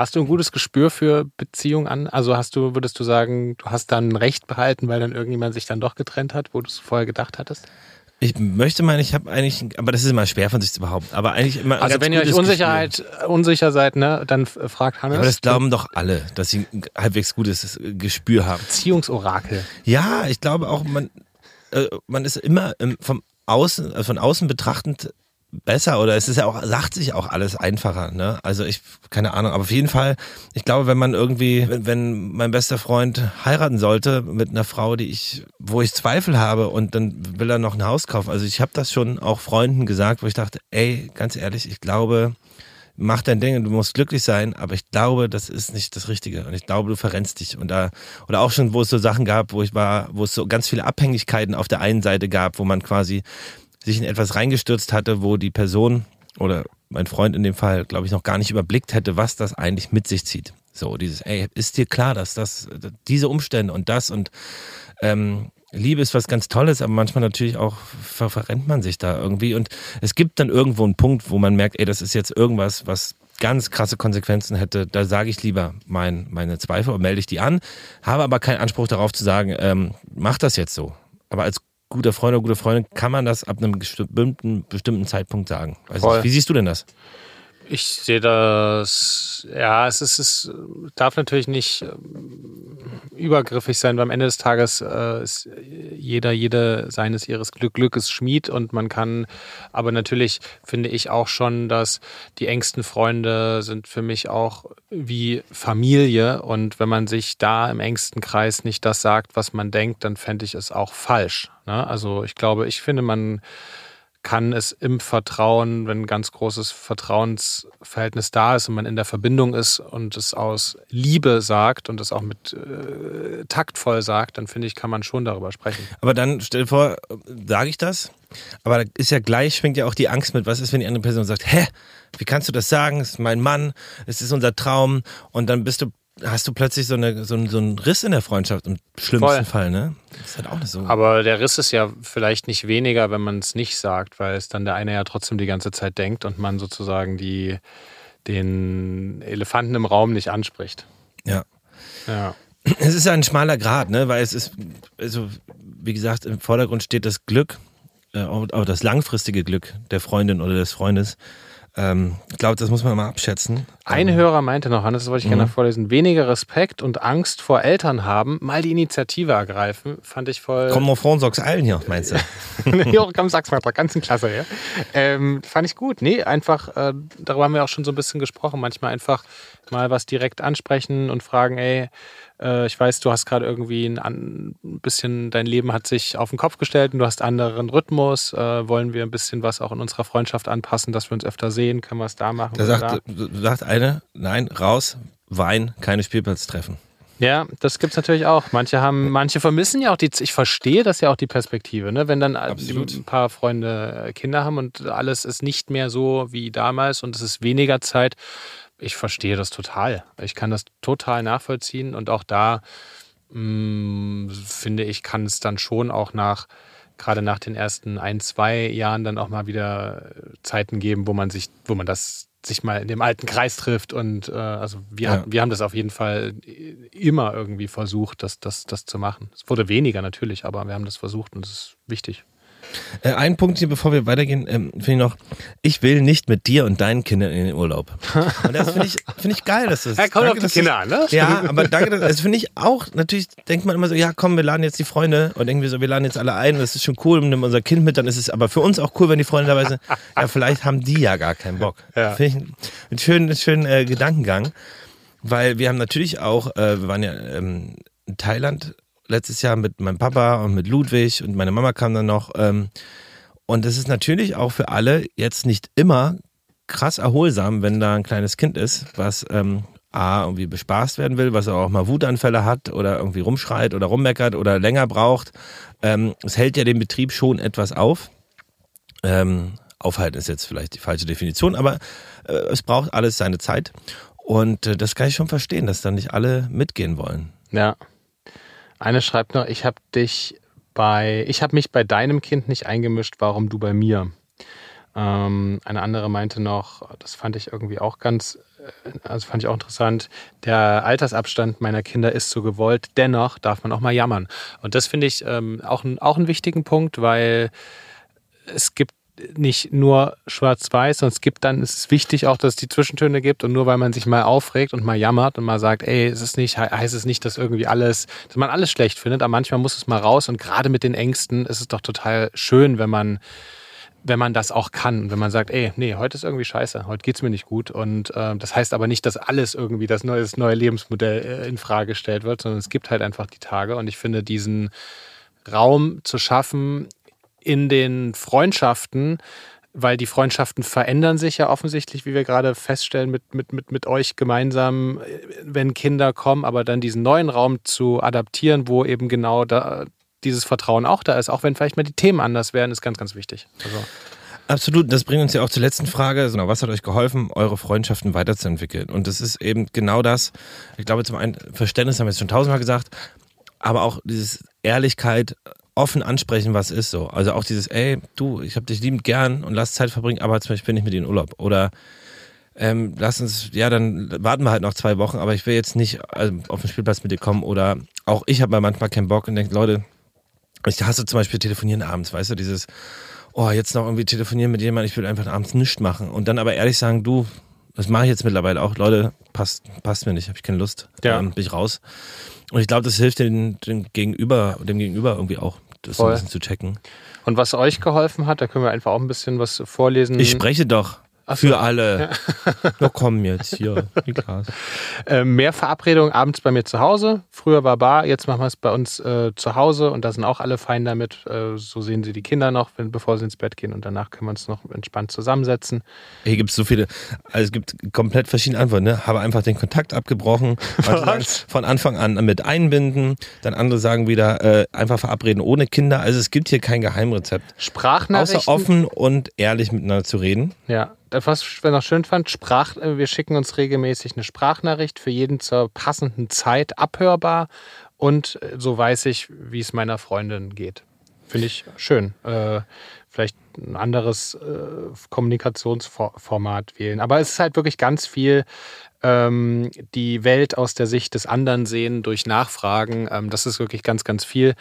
Hast du ein gutes Gespür für Beziehung an? Also hast du, würdest du sagen, du hast dann Recht behalten, weil dann irgendjemand sich dann doch getrennt hat, wo du es vorher gedacht hattest? Ich möchte meinen, ich habe eigentlich, aber das ist immer schwer von sich zu behaupten, aber eigentlich immer. Also wenn ihr euch Unsicherheit, unsicher seid, ne, dann fragt Hannes. Gefühl. Aber das glauben doch alle, dass sie ein halbwegs gutes Gespür haben. Beziehungsorakel. Ja, ich glaube auch, man, äh, man ist immer ähm, vom Außen, äh, von außen betrachtend besser oder es ist ja auch, sagt sich auch alles einfacher, ne? Also ich, keine Ahnung, aber auf jeden Fall, ich glaube, wenn man irgendwie, wenn, mein bester Freund heiraten sollte mit einer Frau, die ich, wo ich Zweifel habe und dann will er noch ein Haus kaufen. Also ich habe das schon auch Freunden gesagt, wo ich dachte, ey, ganz ehrlich, ich glaube, mach dein Ding, du musst glücklich sein, aber ich glaube, das ist nicht das Richtige und ich glaube, du verrennst dich und da oder auch schon, wo es so Sachen gab, wo ich war, wo es so ganz viele Abhängigkeiten auf der einen Seite gab, wo man quasi sich in etwas reingestürzt hatte, wo die Person oder mein Freund in dem Fall, glaube ich, noch gar nicht überblickt hätte, was das eigentlich mit sich zieht. So dieses, ey, ist dir klar, dass das diese Umstände und das und ähm, Liebe ist was ganz Tolles, aber manchmal natürlich auch ver verrennt man sich da irgendwie. Und es gibt dann irgendwo einen Punkt, wo man merkt, ey, das ist jetzt irgendwas, was ganz krasse Konsequenzen hätte. Da sage ich lieber mein, meine Zweifel und melde ich die an, habe aber keinen Anspruch darauf zu sagen, ähm, mach das jetzt so. Aber als guter Freund oder gute Freundin, kann man das ab einem bestimmten, bestimmten Zeitpunkt sagen. Weiß nicht. Wie siehst du denn das? Ich sehe das, ja, es, ist, es darf natürlich nicht ähm, übergriffig sein, weil am Ende des Tages äh, ist jeder, jede seines ihres Glück, Glückes Schmied und man kann, aber natürlich finde ich auch schon, dass die engsten Freunde sind für mich auch wie Familie und wenn man sich da im engsten Kreis nicht das sagt, was man denkt, dann fände ich es auch falsch. Ne? Also ich glaube, ich finde, man kann es im Vertrauen, wenn ein ganz großes Vertrauensverhältnis da ist und man in der Verbindung ist und es aus Liebe sagt und es auch mit äh, taktvoll sagt, dann finde ich, kann man schon darüber sprechen. Aber dann stell dir vor, sage ich das? Aber da ist ja gleich, schwingt ja auch die Angst mit. Was ist, wenn die andere Person sagt, hä, wie kannst du das sagen? Es ist mein Mann, es ist unser Traum. Und dann bist du hast du plötzlich so, eine, so, so einen Riss in der Freundschaft im schlimmsten Voll. Fall, ne? Das ist halt auch nicht so. Aber der Riss ist ja vielleicht nicht weniger, wenn man es nicht sagt, weil es dann der eine ja trotzdem die ganze Zeit denkt und man sozusagen die, den Elefanten im Raum nicht anspricht. ja. Ja. Es ist ein schmaler Grad, ne? Weil es ist, also, wie gesagt, im Vordergrund steht das Glück, äh, auch das langfristige Glück der Freundin oder des Freundes. Ähm, ich glaube, das muss man mal abschätzen. Ein ähm, Hörer meinte noch, Hannes, das wollte ich gerne Mhm. vorlesen, weniger Respekt und Angst vor Eltern haben, mal die Initiative ergreifen, fand ich voll. Komm auf Fronsox eilen hier, meinst du? jo, komm, sag's mal, ganz in Klasse, ja. Ähm, fand ich gut. Nee, einfach, äh, darüber haben wir auch schon so ein bisschen gesprochen. Manchmal einfach mal was direkt ansprechen und fragen, ey, äh, ich weiß, du hast gerade irgendwie ein, ein bisschen, dein Leben hat sich auf den Kopf gestellt und du hast anderen Rhythmus. Äh, wollen wir ein bisschen was auch in unserer Freundschaft anpassen, dass wir uns öfter sehen? Können wir es da machen? Da sagt, sagt eine, nein, raus, Wein, keine Spielplatztreffen. Ja, das gibt's natürlich auch. Manche haben, manche vermissen ja auch die, ich verstehe das ja auch die Perspektive, ne? Wenn dann Absolut. ein paar Freunde äh, Kinder haben und alles ist nicht mehr so wie damals und es ist weniger Zeit. Ich verstehe das total. Ich kann das total nachvollziehen und auch da mh, finde ich, kann es dann schon auch nach, gerade nach den ersten ein, zwei Jahren dann auch mal wieder äh, Zeiten geben, wo man sich, wo man das sich mal in dem alten Kreis trifft und äh, also wir, Ja. haben, wir haben das auf jeden Fall immer irgendwie versucht, das, das, das zu machen. Es wurde weniger natürlich, aber wir haben das versucht und es ist wichtig. Äh, ein Punkt hier, bevor wir weitergehen, ähm, finde ich noch, ich will nicht mit dir und deinen Kindern in den Urlaub. Und das finde ich, finde ich geil, dass das Ja, kommt danke, auf die Kinder an, ne? Ja, aber danke, das das finde ich auch, natürlich denkt man immer so, ja komm, wir laden jetzt die Freunde und irgendwie so, wir laden jetzt alle ein, das ist schon cool, nehmen unser Kind mit, dann ist es aber für uns auch cool, wenn die Freunde dabei sind. Ja, vielleicht haben die ja gar keinen Bock. Ja. Finde ich einen schönen, schönen äh, Gedankengang, weil wir haben natürlich auch, äh, wir waren ja ähm, in Thailand letztes Jahr mit meinem Papa und mit Ludwig und meine Mama kam dann noch ähm, und es ist natürlich auch für alle jetzt nicht immer krass erholsam, wenn da ein kleines Kind ist, was ähm, A, irgendwie bespaßt werden will, was auch mal Wutanfälle hat oder irgendwie rumschreit oder rummeckert oder länger braucht. Ähm, es hält ja den Betrieb schon etwas auf. Ähm, aufhalten ist jetzt vielleicht die falsche Definition, aber äh, es braucht alles seine Zeit. Und äh, das kann ich schon verstehen, dass dann nicht alle mitgehen wollen. Ja. Eine schreibt noch, ich habe dich bei, ich habe mich bei deinem Kind nicht eingemischt, warum du bei mir? Ähm, eine andere meinte noch, das fand ich irgendwie auch ganz, äh, also fand ich auch interessant, der Altersabstand meiner Kinder ist so gewollt, dennoch darf man auch mal jammern. Und das finde ich ähm, auch, auch einen wichtigen Punkt, weil es gibt nicht nur schwarz-weiß, sondern es gibt dann, es ist wichtig auch, dass es die Zwischentöne gibt und nur weil man sich mal aufregt und mal jammert und mal sagt, ey, es ist nicht, heißt es nicht, dass irgendwie alles, dass man alles schlecht findet, aber manchmal muss es mal raus und gerade mit den Ängsten ist es doch total schön, wenn man wenn man das auch kann wenn man sagt, ey, nee, heute ist irgendwie scheiße, heute geht's mir nicht gut und ähm, das heißt aber nicht, dass alles irgendwie das neue, das neue Lebensmodell äh, in Frage gestellt wird, sondern es gibt halt einfach die Tage und ich finde diesen Raum zu schaffen in den Freundschaften, weil die Freundschaften verändern sich ja offensichtlich, wie wir gerade feststellen, mit, mit, mit, mit euch gemeinsam, äh, wenn Kinder kommen, aber dann diesen neuen Raum zu adaptieren, wo eben genau da dieses Vertrauen auch da ist, auch wenn vielleicht mal die Themen anders werden, ist ganz, ganz wichtig. Also, Absolut, das bringt uns ja auch zur letzten Frage. Genau, was hat euch geholfen, eure Freundschaften weiterzuentwickeln? Und das ist eben genau das. Ich glaube, zum einen Verständnis haben wir jetzt schon tausendmal gesagt, aber auch dieses Ehrlichkeit, offen ansprechen, was ist so. Also auch dieses, ey, du, ich hab dich liebend gern und lass Zeit verbringen, aber zum Beispiel bin ich mit dir in Urlaub. Oder ähm, lass uns, ja, dann warten wir halt noch zwei Wochen, aber ich will jetzt nicht also, auf den Spielplatz mit dir kommen. Oder auch ich habe mal manchmal keinen Bock und denke, Leute, Ich hasse zum Beispiel telefonieren abends, weißt du, dieses, oh, jetzt noch irgendwie telefonieren mit jemandem, ich will einfach abends nichts machen. Und dann aber ehrlich sagen, du, das mache ich jetzt mittlerweile auch, Leute, passt, passt mir nicht, habe ich keine Lust, Ja. ähm, bin ich raus. Und ich glaube, das hilft dem, dem Gegenüber, dem Gegenüber irgendwie auch, das Voll. ein bisschen zu checken. Und was euch geholfen hat, da können wir einfach auch ein bisschen was vorlesen. Ich spreche doch Ach so. für alle. Na komm jetzt hier, Niklas. Äh, mehr Verabredungen abends bei mir zu Hause. Früher war Bar, jetzt machen wir es bei uns äh, zu Hause und da sind auch alle fein damit. Äh, so sehen sie die Kinder noch, wenn, bevor sie ins Bett gehen und danach können wir uns noch entspannt zusammensetzen. Hier gibt es so viele, also es gibt komplett verschiedene Antworten. Ne? Habe einfach den Kontakt abgebrochen, sagen, von Anfang an mit einbinden, dann andere sagen wieder äh, einfach verabreden ohne Kinder. Also es gibt hier kein Geheimrezept. Sprachnachrichten. Außer offen und ehrlich miteinander zu reden. Ja, was ich noch schön fand, Sprach, äh, wir schicken uns regelmäßig eine Sprachnachricht für jeden zur passenden Zeit abhörbar und äh, so weiß ich, wie es meiner Freundin geht. Finde ich schön. Äh, vielleicht ein anderes äh, Kommunikationsformat wählen. Aber es ist halt wirklich ganz viel ähm, die Welt aus der Sicht des anderen sehen durch Nachfragen. Ähm, das ist wirklich ganz, ganz viel.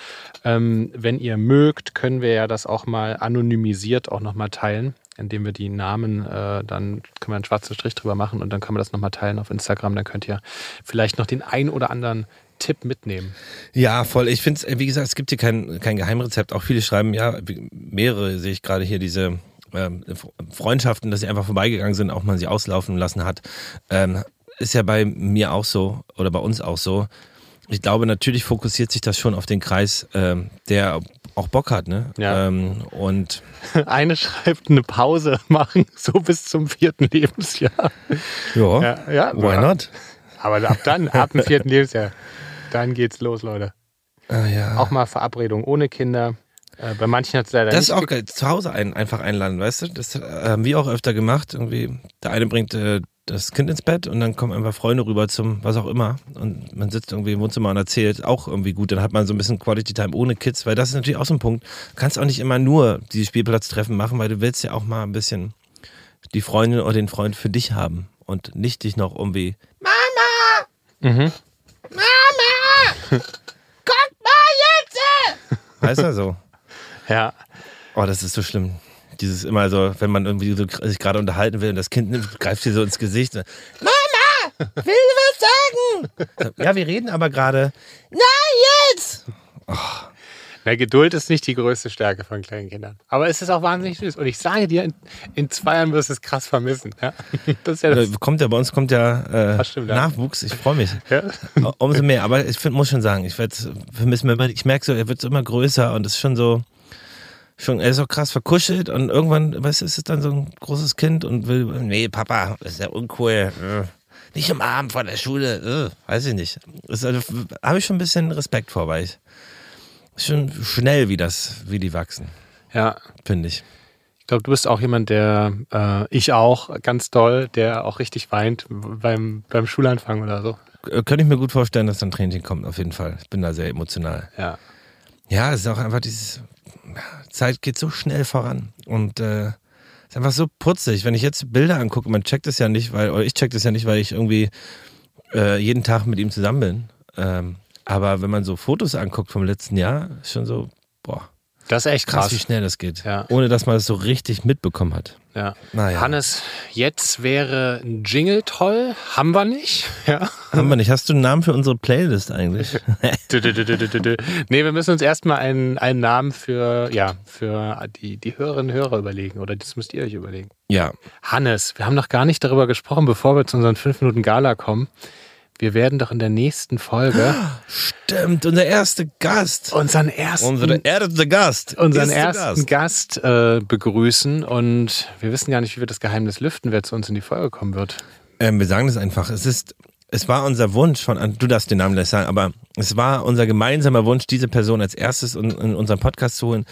Ähm, wenn ihr mögt, können wir ja das auch mal anonymisiert auch nochmal teilen, indem wir die Namen, äh, dann können wir einen schwarzen Strich drüber machen und dann können wir das nochmal teilen auf Instagram. Dann könnt ihr vielleicht noch den ein oder anderen Tipp mitnehmen. Ja, voll. Ich finde es, wie gesagt, es gibt hier kein, kein Geheimrezept. Auch viele schreiben, ja, mehrere sehe ich gerade hier diese ähm, Freundschaften, dass sie einfach vorbeigegangen sind, auch man sie auslaufen lassen hat. Ähm, ist ja bei mir auch so oder bei uns auch so. Ich glaube, natürlich fokussiert sich das schon auf den Kreis, ähm, der auch Bock hat, ne? Ja. Ähm, und Eine schreibt eine Pause machen, so bis zum vierten Lebensjahr. ja, Ja, ja, why not? Aber ab dann, ab dem vierten Lebensjahr, dann geht's los, Leute. Ah, ja. Auch mal Verabredung ohne Kinder. Äh, bei manchen hat es leider Das ist nicht auch geil. Zu Hause ein, einfach einladen, weißt du? Das äh, haben wir auch öfter gemacht. Irgendwie, der eine bringt äh, das Kind ins Bett und dann kommen einfach Freunde rüber zum was auch immer. Und man sitzt irgendwie im Wohnzimmer und erzählt auch irgendwie gut. Dann hat man so ein bisschen Quality Time ohne Kids, weil das ist natürlich auch so ein Punkt. Du kannst auch nicht immer nur die Spielplatztreffen machen, weil du willst ja auch mal ein bisschen die Freundin oder den Freund für dich haben und nicht dich noch irgendwie. Mhm. Weißt du so? Ja, Oh, das ist so schlimm. Dieses immer so, wenn man irgendwie so sich gerade unterhalten will und das Kind nimmt, greift dir so ins Gesicht. Mama, will was sagen? Ja, wir reden aber gerade. Na, jetzt! Na, Geduld ist nicht die größte Stärke von kleinen Kindern. Aber es ist auch wahnsinnig süß. Und ich sage dir, in, in zwei Jahren wirst du es krass vermissen. Ja? Das ja das. Äh, Kommt ja, bei uns kommt ja, äh, stimmt. Nachwuchs. Ich freue mich. Ja? Umso mehr. Aber ich find, muss schon sagen, ich werde vermissen, immer- ich merke so, er wird immer größer und es ist schon so, schon, er ist auch krass verkuschelt und irgendwann, weißt du, ist es dann so ein großes Kind und will, nee, Papa, das ist ja uncool. äh, Nicht am Abend vor der Schule, äh, weiß ich nicht. Das also, habe ich schon ein bisschen Respekt vor, weil ich schon schnell, wie das, wie die wachsen, ja. finde ich. Ich glaube, du bist auch jemand, der, äh, ich auch, ganz doll, der auch richtig weint beim, beim Schulanfang oder so. Äh, Könnte ich mir gut vorstellen, dass dann Tränchen kommt, auf jeden Fall. Ich bin da sehr emotional. Ja. Ja, es ist auch einfach dieses, Zeit geht so schnell voran und äh, ist einfach so putzig. Wenn ich jetzt Bilder angucke, man checkt es ja nicht, weil, oder ich check das ja nicht, weil ich irgendwie äh, jeden Tag mit ihm zusammen bin. Ähm, aber wenn man so Fotos anguckt vom letzten Jahr, ist schon so, boah, Das ist echt krass, krass. wie schnell das geht. Ja. Ohne dass man es so richtig mitbekommen hat. Ja. Naja. Hannes, jetzt wäre ein Jingle toll. Haben wir nicht. Ja. Haben wir nicht. Hast du einen Namen für unsere Playlist eigentlich? Nee, wir müssen uns erstmal einen, einen Namen für, ja, für die, die Hörerinnen und Hörer überlegen. Oder das müsst ihr euch überlegen. ja. Hannes, wir haben noch gar nicht darüber gesprochen, bevor wir zu unseren 5 Minuten Gala kommen. Wir werden doch in der nächsten Folge Stimmt, unser erster Gast. unseren ersten, Unsere erste Gast. unseren zu ersten Gast, äh, begrüßen. Und wir wissen gar nicht, wie wir das Geheimnis lüften, wer zu uns in die Folge kommen wird. Ähm, wir sagen das einfach. Es ist, es war unser Wunsch von, du darfst den Namen gleich sagen, aber es war unser gemeinsamer Wunsch, diese Person als erstes in, in unseren Podcast zu holen.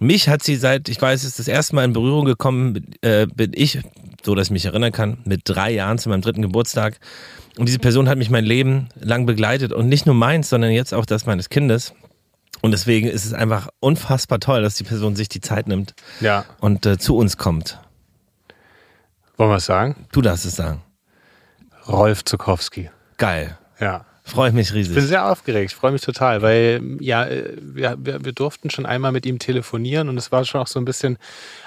Mich hat sie seit, ich weiß, es ist das erste Mal in Berührung gekommen, äh, bin ich, so dass ich mich erinnern kann, mit drei Jahren zu meinem dritten Geburtstag. Und diese Person hat mich mein Leben lang begleitet und nicht nur meins, sondern jetzt auch das meines Kindes. Und deswegen ist es einfach unfassbar toll, dass die Person sich die Zeit nimmt Ja. und äh, zu uns kommt. Wollen wir es sagen? Du darfst es sagen. Rolf Zukowski. Geil. Ja. Freue ich mich riesig. Ich bin sehr aufgeregt, ich freue mich total, weil ja, äh, wir, wir, wir durften schon einmal mit ihm telefonieren und es war schon auch so ein bisschen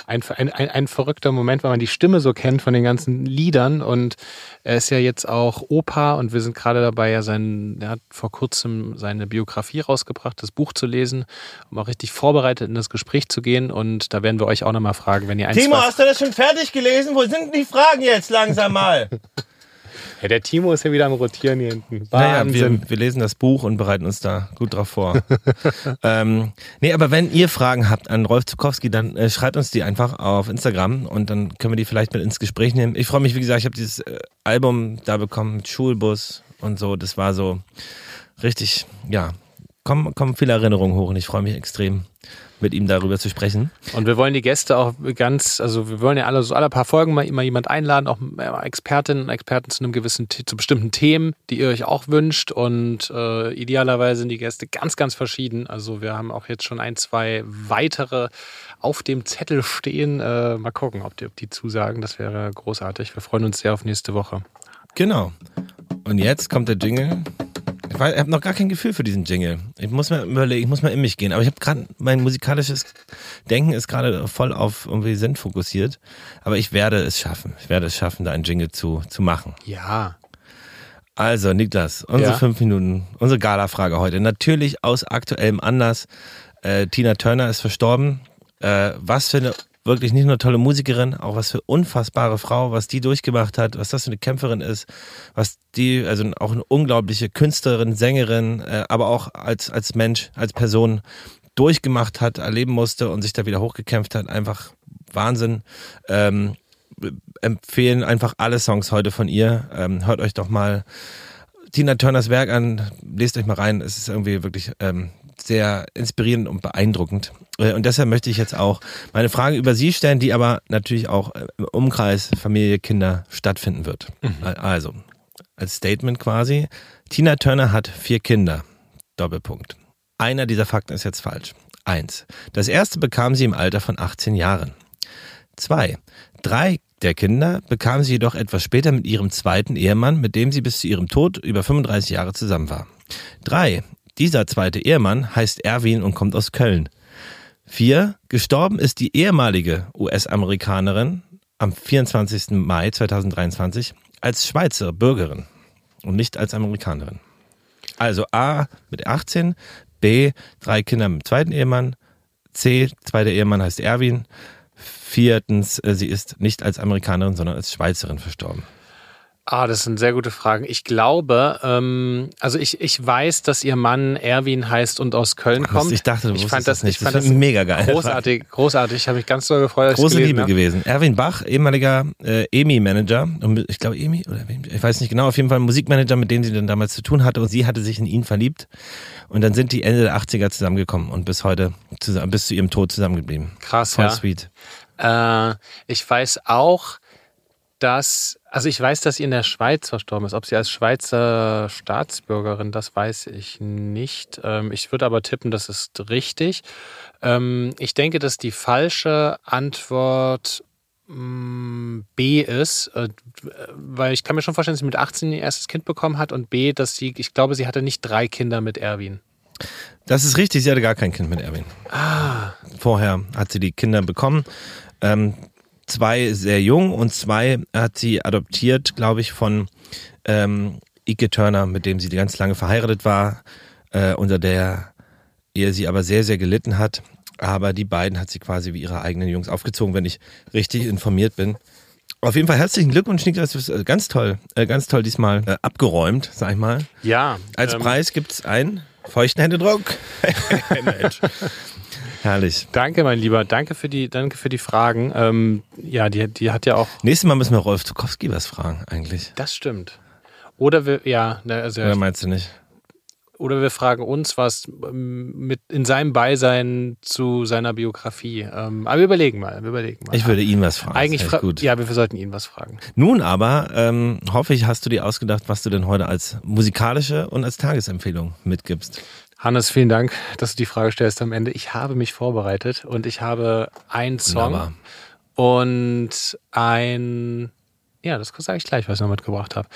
ein, ein, ein, ein verrückter Moment, weil man die Stimme so kennt von den ganzen Liedern und er ist ja jetzt auch Opa und wir sind gerade dabei, ja sein, er hat vor kurzem seine Biografie rausgebracht, das Buch zu lesen, um auch richtig vorbereitet in das Gespräch zu gehen und da werden wir euch auch nochmal fragen, wenn ihr ein, Timo, hast du das schon fertig gelesen? Wo sind die Fragen jetzt langsam mal? Ja, der Timo ist ja wieder am Rotieren hier hinten. Naja, wir, wir lesen das Buch und bereiten uns da gut drauf vor. ähm, nee, aber wenn ihr Fragen habt an Rolf Zukowski, dann äh, schreibt uns die einfach auf Instagram und dann können wir die vielleicht mit ins Gespräch nehmen. Ich freue mich, wie gesagt, ich habe dieses äh, Album da bekommen mit Schulbus und so. Das war so richtig, ja, kommen, kommen viele Erinnerungen hoch und ich freue mich extrem, mit ihm darüber zu sprechen. Und wir wollen die Gäste auch ganz, also wir wollen ja alle so alle paar Folgen mal immer jemand einladen, auch äh, Expertinnen und Experten zu einem gewissen, zu bestimmten Themen, die ihr euch auch wünscht. Und äh, idealerweise sind die Gäste ganz, ganz verschieden. Also wir haben auch jetzt schon ein, zwei weitere auf dem Zettel stehen. Äh, mal gucken, ob die, ob die zusagen. Das wäre großartig. Wir freuen uns sehr auf nächste Woche. Genau. Und jetzt kommt der Jingle. Ich, weiß- ich habe noch gar kein Gefühl für diesen Jingle. Ich muss mal überlegen, ich muss mal in mich gehen. Aber ich habe gerade, mein musikalisches Denken ist gerade voll auf irgendwie Sinn fokussiert. Aber ich werde es schaffen. Ich werde es schaffen, da einen Jingle zu, zu machen. Ja. Also, Niklas, unsere Ja? fünf Minuten, unsere Gala-Frage heute. Natürlich aus aktuellem Anlass. Äh, Tina Turner ist verstorben. Äh, was für eine wirklich nicht nur tolle Musikerin, auch was für unfassbare Frau, was die durchgemacht hat, was das für eine Kämpferin ist, was die, also auch eine unglaubliche Künstlerin, Sängerin, äh, aber auch als, als Mensch, als Person durchgemacht hat, erleben musste und sich da wieder hochgekämpft hat. Einfach Wahnsinn. Ähm, empfehlen einfach alle Songs heute von ihr. Ähm, hört euch doch mal Tina Turners Werk an, lest euch mal rein. Es ist irgendwie wirklich ähm, sehr inspirierend und beeindruckend. Äh, Und deshalb möchte ich jetzt auch meine Frage über sie stellen, die aber natürlich auch äh, im Umkreis Familie, Kinder stattfinden wird. Also, als Statement quasi. Tina Turner hat vier Kinder. Doppelpunkt. Einer dieser Fakten ist jetzt falsch. Eins. Das erste bekam sie im Alter von 18 Jahren. Zwei. Drei der Kinder bekam sie jedoch etwas später mit ihrem zweiten Ehemann, mit dem sie bis zu ihrem Tod über 35 Jahre zusammen war. Drei. Dieser zweite Ehemann heißt Erwin und kommt aus Köln. Vier. Gestorben ist die ehemalige US-Amerikanerin am 24. Mai 2023 als Schweizer Bürgerin und nicht als Amerikanerin. Also A mit 18, B drei Kinder mit dem zweiten Ehemann, C zweiter Ehemann heißt Erwin, viertens äh, sie ist nicht als Amerikanerin, sondern als Schweizerin verstorben. Ah, das sind sehr gute Fragen. Ich glaube, ähm, also ich, ich weiß, dass ihr Mann Erwin heißt und aus Köln kommt. Ich dachte, du ich fand das das, nicht. Ich fand Das das mega geil. Großartig, großartig. Ich habe mich ganz doll gefreut, Große Liebe habe. gewesen. Erwin Bach, ehemaliger äh, EMI-Manager, ich glaube EMI oder ich weiß nicht genau, auf jeden Fall Musikmanager, mit dem sie dann damals zu tun hatte und sie hatte sich in ihn verliebt und dann sind die Ende der 80er zusammengekommen und bis heute, zusammen, bis zu ihrem Tod zusammengeblieben. Krass, Voll ja. sweet. Äh, ich weiß auch, dass, also ich weiß, dass sie in der Schweiz verstorben ist. Ob sie als Schweizer Staatsbürgerin, das weiß ich nicht. Ähm, ich würde aber tippen, das ist richtig. Ähm, ich denke, dass die falsche Antwort mh, B ist, äh, weil ich kann mir schon vorstellen, dass sie mit 18 ihr erstes Kind bekommen hat und B, dass sie, ich glaube, sie hatte nicht drei Kinder mit Erwin. Das ist richtig, sie hatte gar kein Kind mit Erwin. Vorher hat sie die Kinder bekommen. Ähm, zwei sehr jung und zwei hat sie adoptiert, glaube ich, von ähm, Ike Turner, mit dem sie ganz lange verheiratet war, äh, unter der Ehe sie aber sehr, sehr gelitten hat. Aber die beiden hat sie quasi wie ihre eigenen Jungs aufgezogen, wenn ich richtig informiert bin. Auf jeden Fall herzlichen Glückwunsch, Niklas. Du bist äh, ganz toll, äh, ganz toll diesmal äh, abgeräumt, sag ich mal. Ja. Als ähm, Preis gibt's einen feuchten Händedruck. Herrlich. Danke, mein Lieber. Danke für die, danke für die Fragen. Ähm, ja, die, die hat ja auch. Nächstes Mal müssen wir Rolf Zukowski was fragen, eigentlich. Das stimmt. Oder wir, ja, also, Oder meinst du nicht? oder wir fragen uns was ähm, mit in seinem Beisein zu seiner Biografie. Ähm, aber wir überlegen mal, wir überlegen mal. Ich würde ihn was fragen. Eigentlich fra gut. ja, wir sollten ihn was fragen. Nun aber ähm, hoffe ich, hast du dir ausgedacht, was du denn heute als musikalische und als Tagesempfehlung mitgibst. Hannes, vielen Dank, dass du die Frage stellst am Ende. Ich habe mich vorbereitet und ich habe einen Song Wunderbar. und ein, ja, das sage ich gleich, was ich noch mitgebracht habe.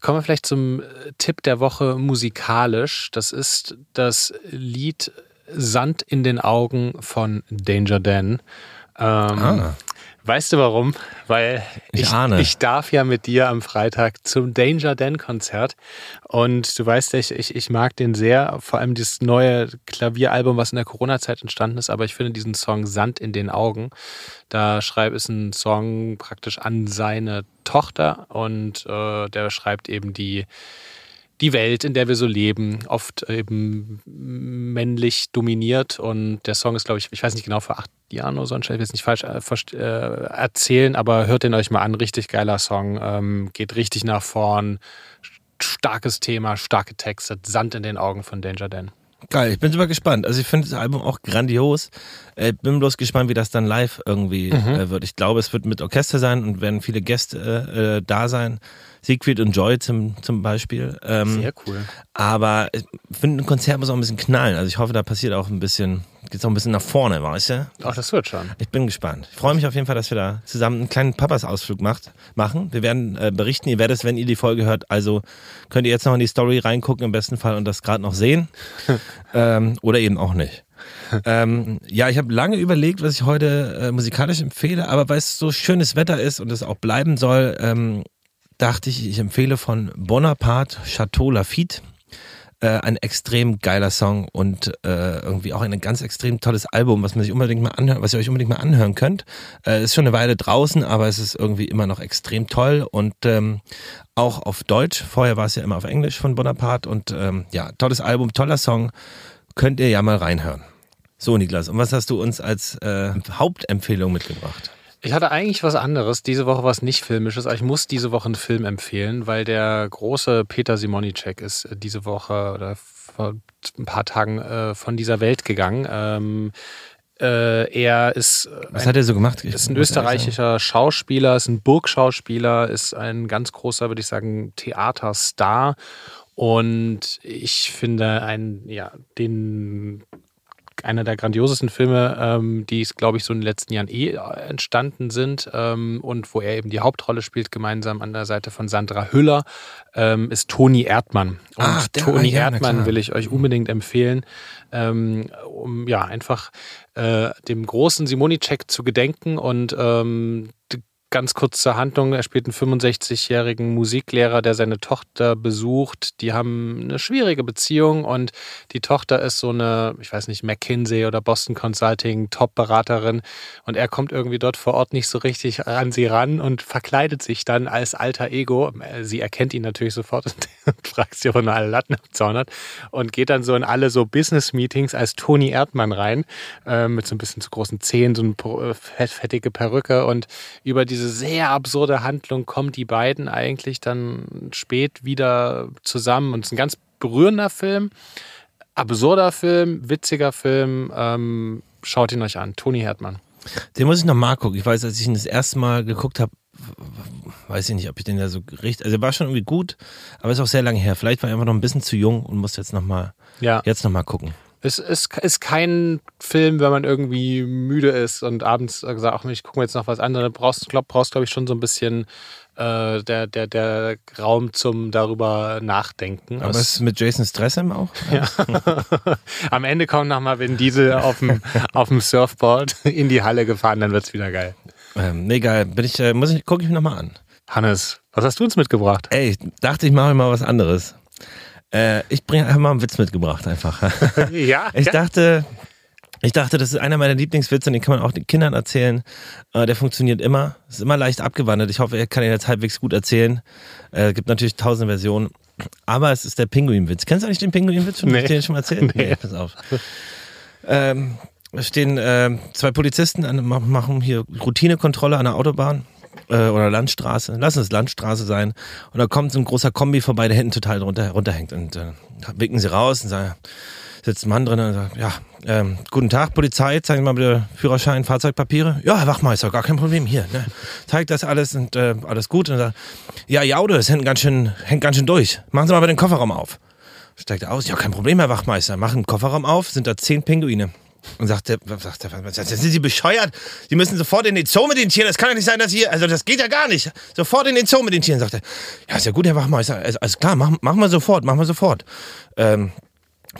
kommen wir vielleicht zum äh, Tipp der Woche musikalisch. Das ist das Lied Sand in den Augen von Danger Dan. Ähm, ah. Weißt du warum? Weil ich, ich, ich darf ja mit dir am Freitag zum Danger Dan Konzert. Und du weißt, ich, ich, ich mag den sehr, vor allem dieses neue Klavieralbum, was in der Corona-Zeit entstanden ist, aber ich finde diesen Song Sand in den Augen, da schreibt es ein Song praktisch an seine Tochter. Und äh, der schreibt eben die die Welt, in der wir so leben, oft eben männlich dominiert. Und der Song ist, glaube ich, ich weiß nicht genau, vor acht Jahren oder so, ich will jetzt nicht falsch äh, äh, erzählen, aber hört den euch mal an. Richtig geiler Song, ähm, geht richtig nach vorn. Starkes Thema, starke Texte, Sand in den Augen von Danger Dan. Geil, ich bin super gespannt. Also ich finde das Album auch grandios. Ich bin bloß gespannt, wie das dann live irgendwie mhm. äh, wird. Ich glaube, es wird mit Orchester sein und werden viele Gäste äh, da sein. Siegfried und Joy zum, zum Beispiel. Ähm, Sehr cool. Aber ich finde, ein Konzert muss auch ein bisschen knallen. Also ich hoffe, da passiert auch ein bisschen, geht auch ein bisschen nach vorne, weißt du? Ach, das wird schon. Ich bin gespannt. Ich freue mich auf jeden Fall, dass wir da zusammen einen kleinen Papas-Ausflug macht, machen. Wir werden äh, berichten, ihr werdet es, wenn ihr die Folge hört. Also könnt ihr jetzt noch in die Story reingucken im besten Fall und das gerade noch sehen. ähm, oder eben auch nicht. ähm, ja, ich habe lange überlegt, was ich heute äh, musikalisch empfehle, aber weil es so schönes Wetter ist und es auch bleiben soll, ähm, dachte ich, ich empfehle von Bonaparte Chateau Lafitte. Äh, ein extrem geiler Song und äh, irgendwie auch ein ganz extrem tolles Album, was man sich unbedingt mal anhört, was ihr euch unbedingt mal anhören könnt. Äh, ist schon eine Weile draußen, aber es ist irgendwie immer noch extrem toll und ähm, auch auf Deutsch. Vorher war es ja immer auf Englisch von Bonaparte und ähm, ja, tolles Album, toller Song. Könnt ihr ja mal reinhören. So, Niklas, und was hast du uns als äh, Hauptempfehlung mitgebracht? Ich hatte eigentlich was anderes. Diese Woche was nicht filmisches, aber ich muss diese Woche einen Film empfehlen, weil der große Peter Simonicek ist äh, diese Woche oder vor ein paar Tagen äh, von dieser Welt gegangen. Ähm, äh, er ist. Was ein, hat er so gemacht? Ich ist ein österreichischer Schauspieler, ist ein Burgschauspieler, ist ein ganz großer, würde ich sagen, Theaterstar. Und ich finde einen, ja, den einer der grandiosesten Filme, ähm, die es, glaube ich, so in den letzten Jahren eh äh, entstanden sind ähm, und wo er eben die Hauptrolle spielt, gemeinsam an der Seite von Sandra Hüller, ähm, ist Toni Erdmann. Und ah, der, Toni ja, Erdmann will ich euch unbedingt empfehlen, ähm, um ja einfach äh, dem großen Simonicek zu gedenken und ähm, ganz kurz zur Handlung. Er spielt einen 65-jährigen Musiklehrer, der seine Tochter besucht. Die haben eine schwierige Beziehung und die Tochter ist so eine, ich weiß nicht, McKinsey oder Boston Consulting Top-Beraterin und er kommt irgendwie dort vor Ort nicht so richtig an sie ran und verkleidet sich dann als alter Ego. Sie erkennt ihn natürlich sofort und fragt sie, ob er alle Latten am Zaun hat und geht dann so in alle so Business-Meetings als Toni Erdmann rein äh, mit so ein bisschen zu großen Zähnen, so eine fettige Perücke und über diese diese sehr absurde Handlung kommen die beiden eigentlich dann spät wieder zusammen. Und es ist ein ganz berührender Film, absurder Film, witziger Film. Ähm, schaut ihn euch an. Toni Hertmann. Den muss ich noch mal gucken. Ich weiß, als ich ihn das erste Mal geguckt habe, weiß ich nicht, ob ich den ja so richtig. Also er war schon irgendwie gut, aber ist auch sehr lange her. Vielleicht war er einfach noch ein bisschen zu jung und muss jetzt noch mal, ja. jetzt noch mal gucken. Es ist, ist kein Film, wenn man irgendwie müde ist und abends sagt, ach, ich gucke mir jetzt noch was anderes. Brauchst, glaub, brauchst glaube ich, schon so ein bisschen äh, der, der, der Raum zum darüber nachdenken. Aber es ist mit Jason Stressem auch? Ja. Am Ende kommt nochmal Vin Diesel auf dem, auf dem Surfboard in die Halle gefahren, dann wird es wieder geil. Ähm, nee, geil. Bin ich, äh, muss ich, gucke ich mir nochmal an. Hannes, was hast du uns mitgebracht? Ey, ich dachte, ich mache mal was anderes. Äh, ich bringe einfach mal einen Witz mitgebracht einfach. ja. Ich ja. dachte, ich dachte, das ist einer meiner Lieblingswitze, den kann man auch den Kindern erzählen. Äh, der funktioniert immer. Ist immer leicht abgewandelt. Ich hoffe, er kann ihn jetzt halbwegs gut erzählen. Äh, gibt natürlich tausend Versionen. Aber es ist der Pinguinwitz. Kennst du eigentlich den Pinguinwitz schon? Nee. Ich den schon mal erzählt? Nee. nee pass auf. Ähm, stehen äh, zwei Polizisten, an, machen hier Routinekontrolle an der Autobahn äh, oder Landstraße, lass es Landstraße sein. Und da kommt so ein großer Kombi vorbei, der hinten total runter, runterhängt. Und äh, winken sie raus und sagen, sitzt ein Mann drin und sagt, ja, ähm, guten Tag, Polizei, zeigen Sie mal bitte Führerschein, Fahrzeugpapiere. Ja, Herr Wachmeister, gar kein Problem hier. Ne? Zeigt das alles und äh, alles gut. Und sagt, ja, Jaude, das hängt ganz, schön, hängt ganz schön durch. Machen Sie mal bitte den Kofferraum auf. Steigt er aus, ja, kein Problem, Herr Wachmeister. Machen den Kofferraum auf, sind da zehn Pinguine. Und sagt der, sagt der, sind Sie bescheuert? Sie müssen sofort in den Zoo mit den Tieren. Das kann ja nicht sein, dass Sie, also das geht ja gar nicht. Sofort in den Zoo mit den Tieren, sagt er. Ja, ist ja gut, Herr Wachmeister. Also, alles klar, machen, machen wir sofort, machen wir sofort. Ähm,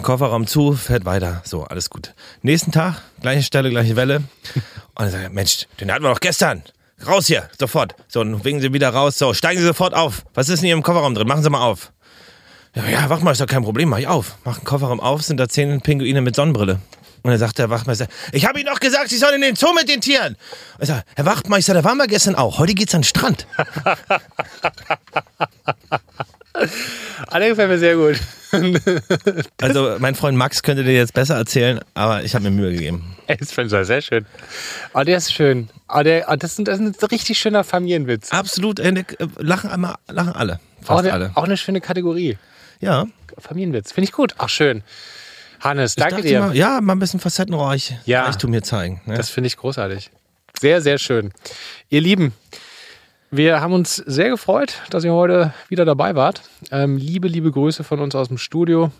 Kofferraum zu, fährt weiter. So, alles gut. Nächsten Tag, gleiche Stelle, gleiche Welle. Und dann sagt er, Mensch, den hatten wir doch gestern. Raus hier, sofort. So, und winken Sie wieder raus. So, steigen Sie sofort auf. Was ist hier im Kofferraum drin? Machen Sie mal auf. Ja, ja, Wachmeister, kein Problem, mach ich auf. Mach den Kofferraum auf, sind da zehn Pinguine mit Sonnenbrille. Und dann sagt der Wachtmeister, ich habe Ihnen doch gesagt, Sie sollen in den Zoo mit den Tieren. Und ich sag, Herr Wachtmeister, da waren wir gestern auch. Heute geht's an den Strand. Ah, der gefällt mir sehr gut. Also mein Freund Max könnte dir jetzt besser erzählen, aber ich habe mir Mühe gegeben. Das finde ich sehr schön. Oh, der ist schön. Oh, der, oh, das, ist, das ist ein richtig schöner Familienwitz. Absolut, äh, ne, äh, lachen, einmal, lachen alle. Auch Fast eine, alle. auch eine schöne Kategorie. Ja. Familienwitz. Finde ich gut. Ach, schön. Hannes, Ich danke dir. Mal, ja, mal ein bisschen facettenreich Ja. Reichtum hier zeigen. Ne? Das finde ich großartig. Sehr, sehr schön. Ihr Lieben, wir haben uns sehr gefreut, dass ihr heute wieder dabei wart. Ähm, liebe, liebe Grüße von uns aus dem Studio.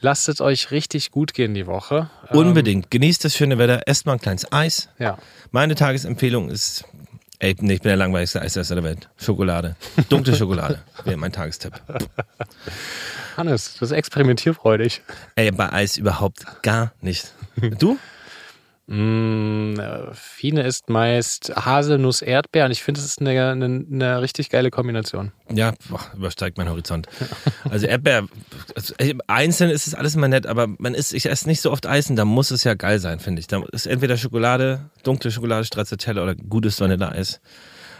Lasst es euch richtig gut gehen die Woche. Ähm, Unbedingt. Genießt das schöne Wetter, esst mal ein kleines Eis. Ja. Meine Tagesempfehlung ist, ey, nee, ich bin der langweiligste Eisesser der Welt. Schokolade. Dunkle Schokolade wäre mein Tagestipp. Hannes, du bist experimentierfreudig. Ey, bei Eis überhaupt gar nicht. Du? Mm, äh, Fine ist meist Haselnuss, Erdbeer und ich finde, das ist eine, eine, eine richtig geile Kombination. Ja, boah, übersteigt mein Horizont. Also Erdbeer, also, ey, einzeln ist es alles immer nett, aber man isst, ich esse nicht so oft Eis und da muss es ja geil sein, finde ich. Da ist entweder Schokolade, dunkle Schokolade, Stracciatella oder gutes Vanilleeis.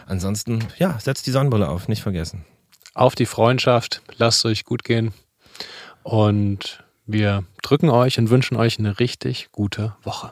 Ansonsten, ja, setzt die Sonnenbrille auf, nicht vergessen. Auf die Freundschaft, lasst es euch gut gehen und wir drücken euch und wünschen euch eine richtig gute Woche.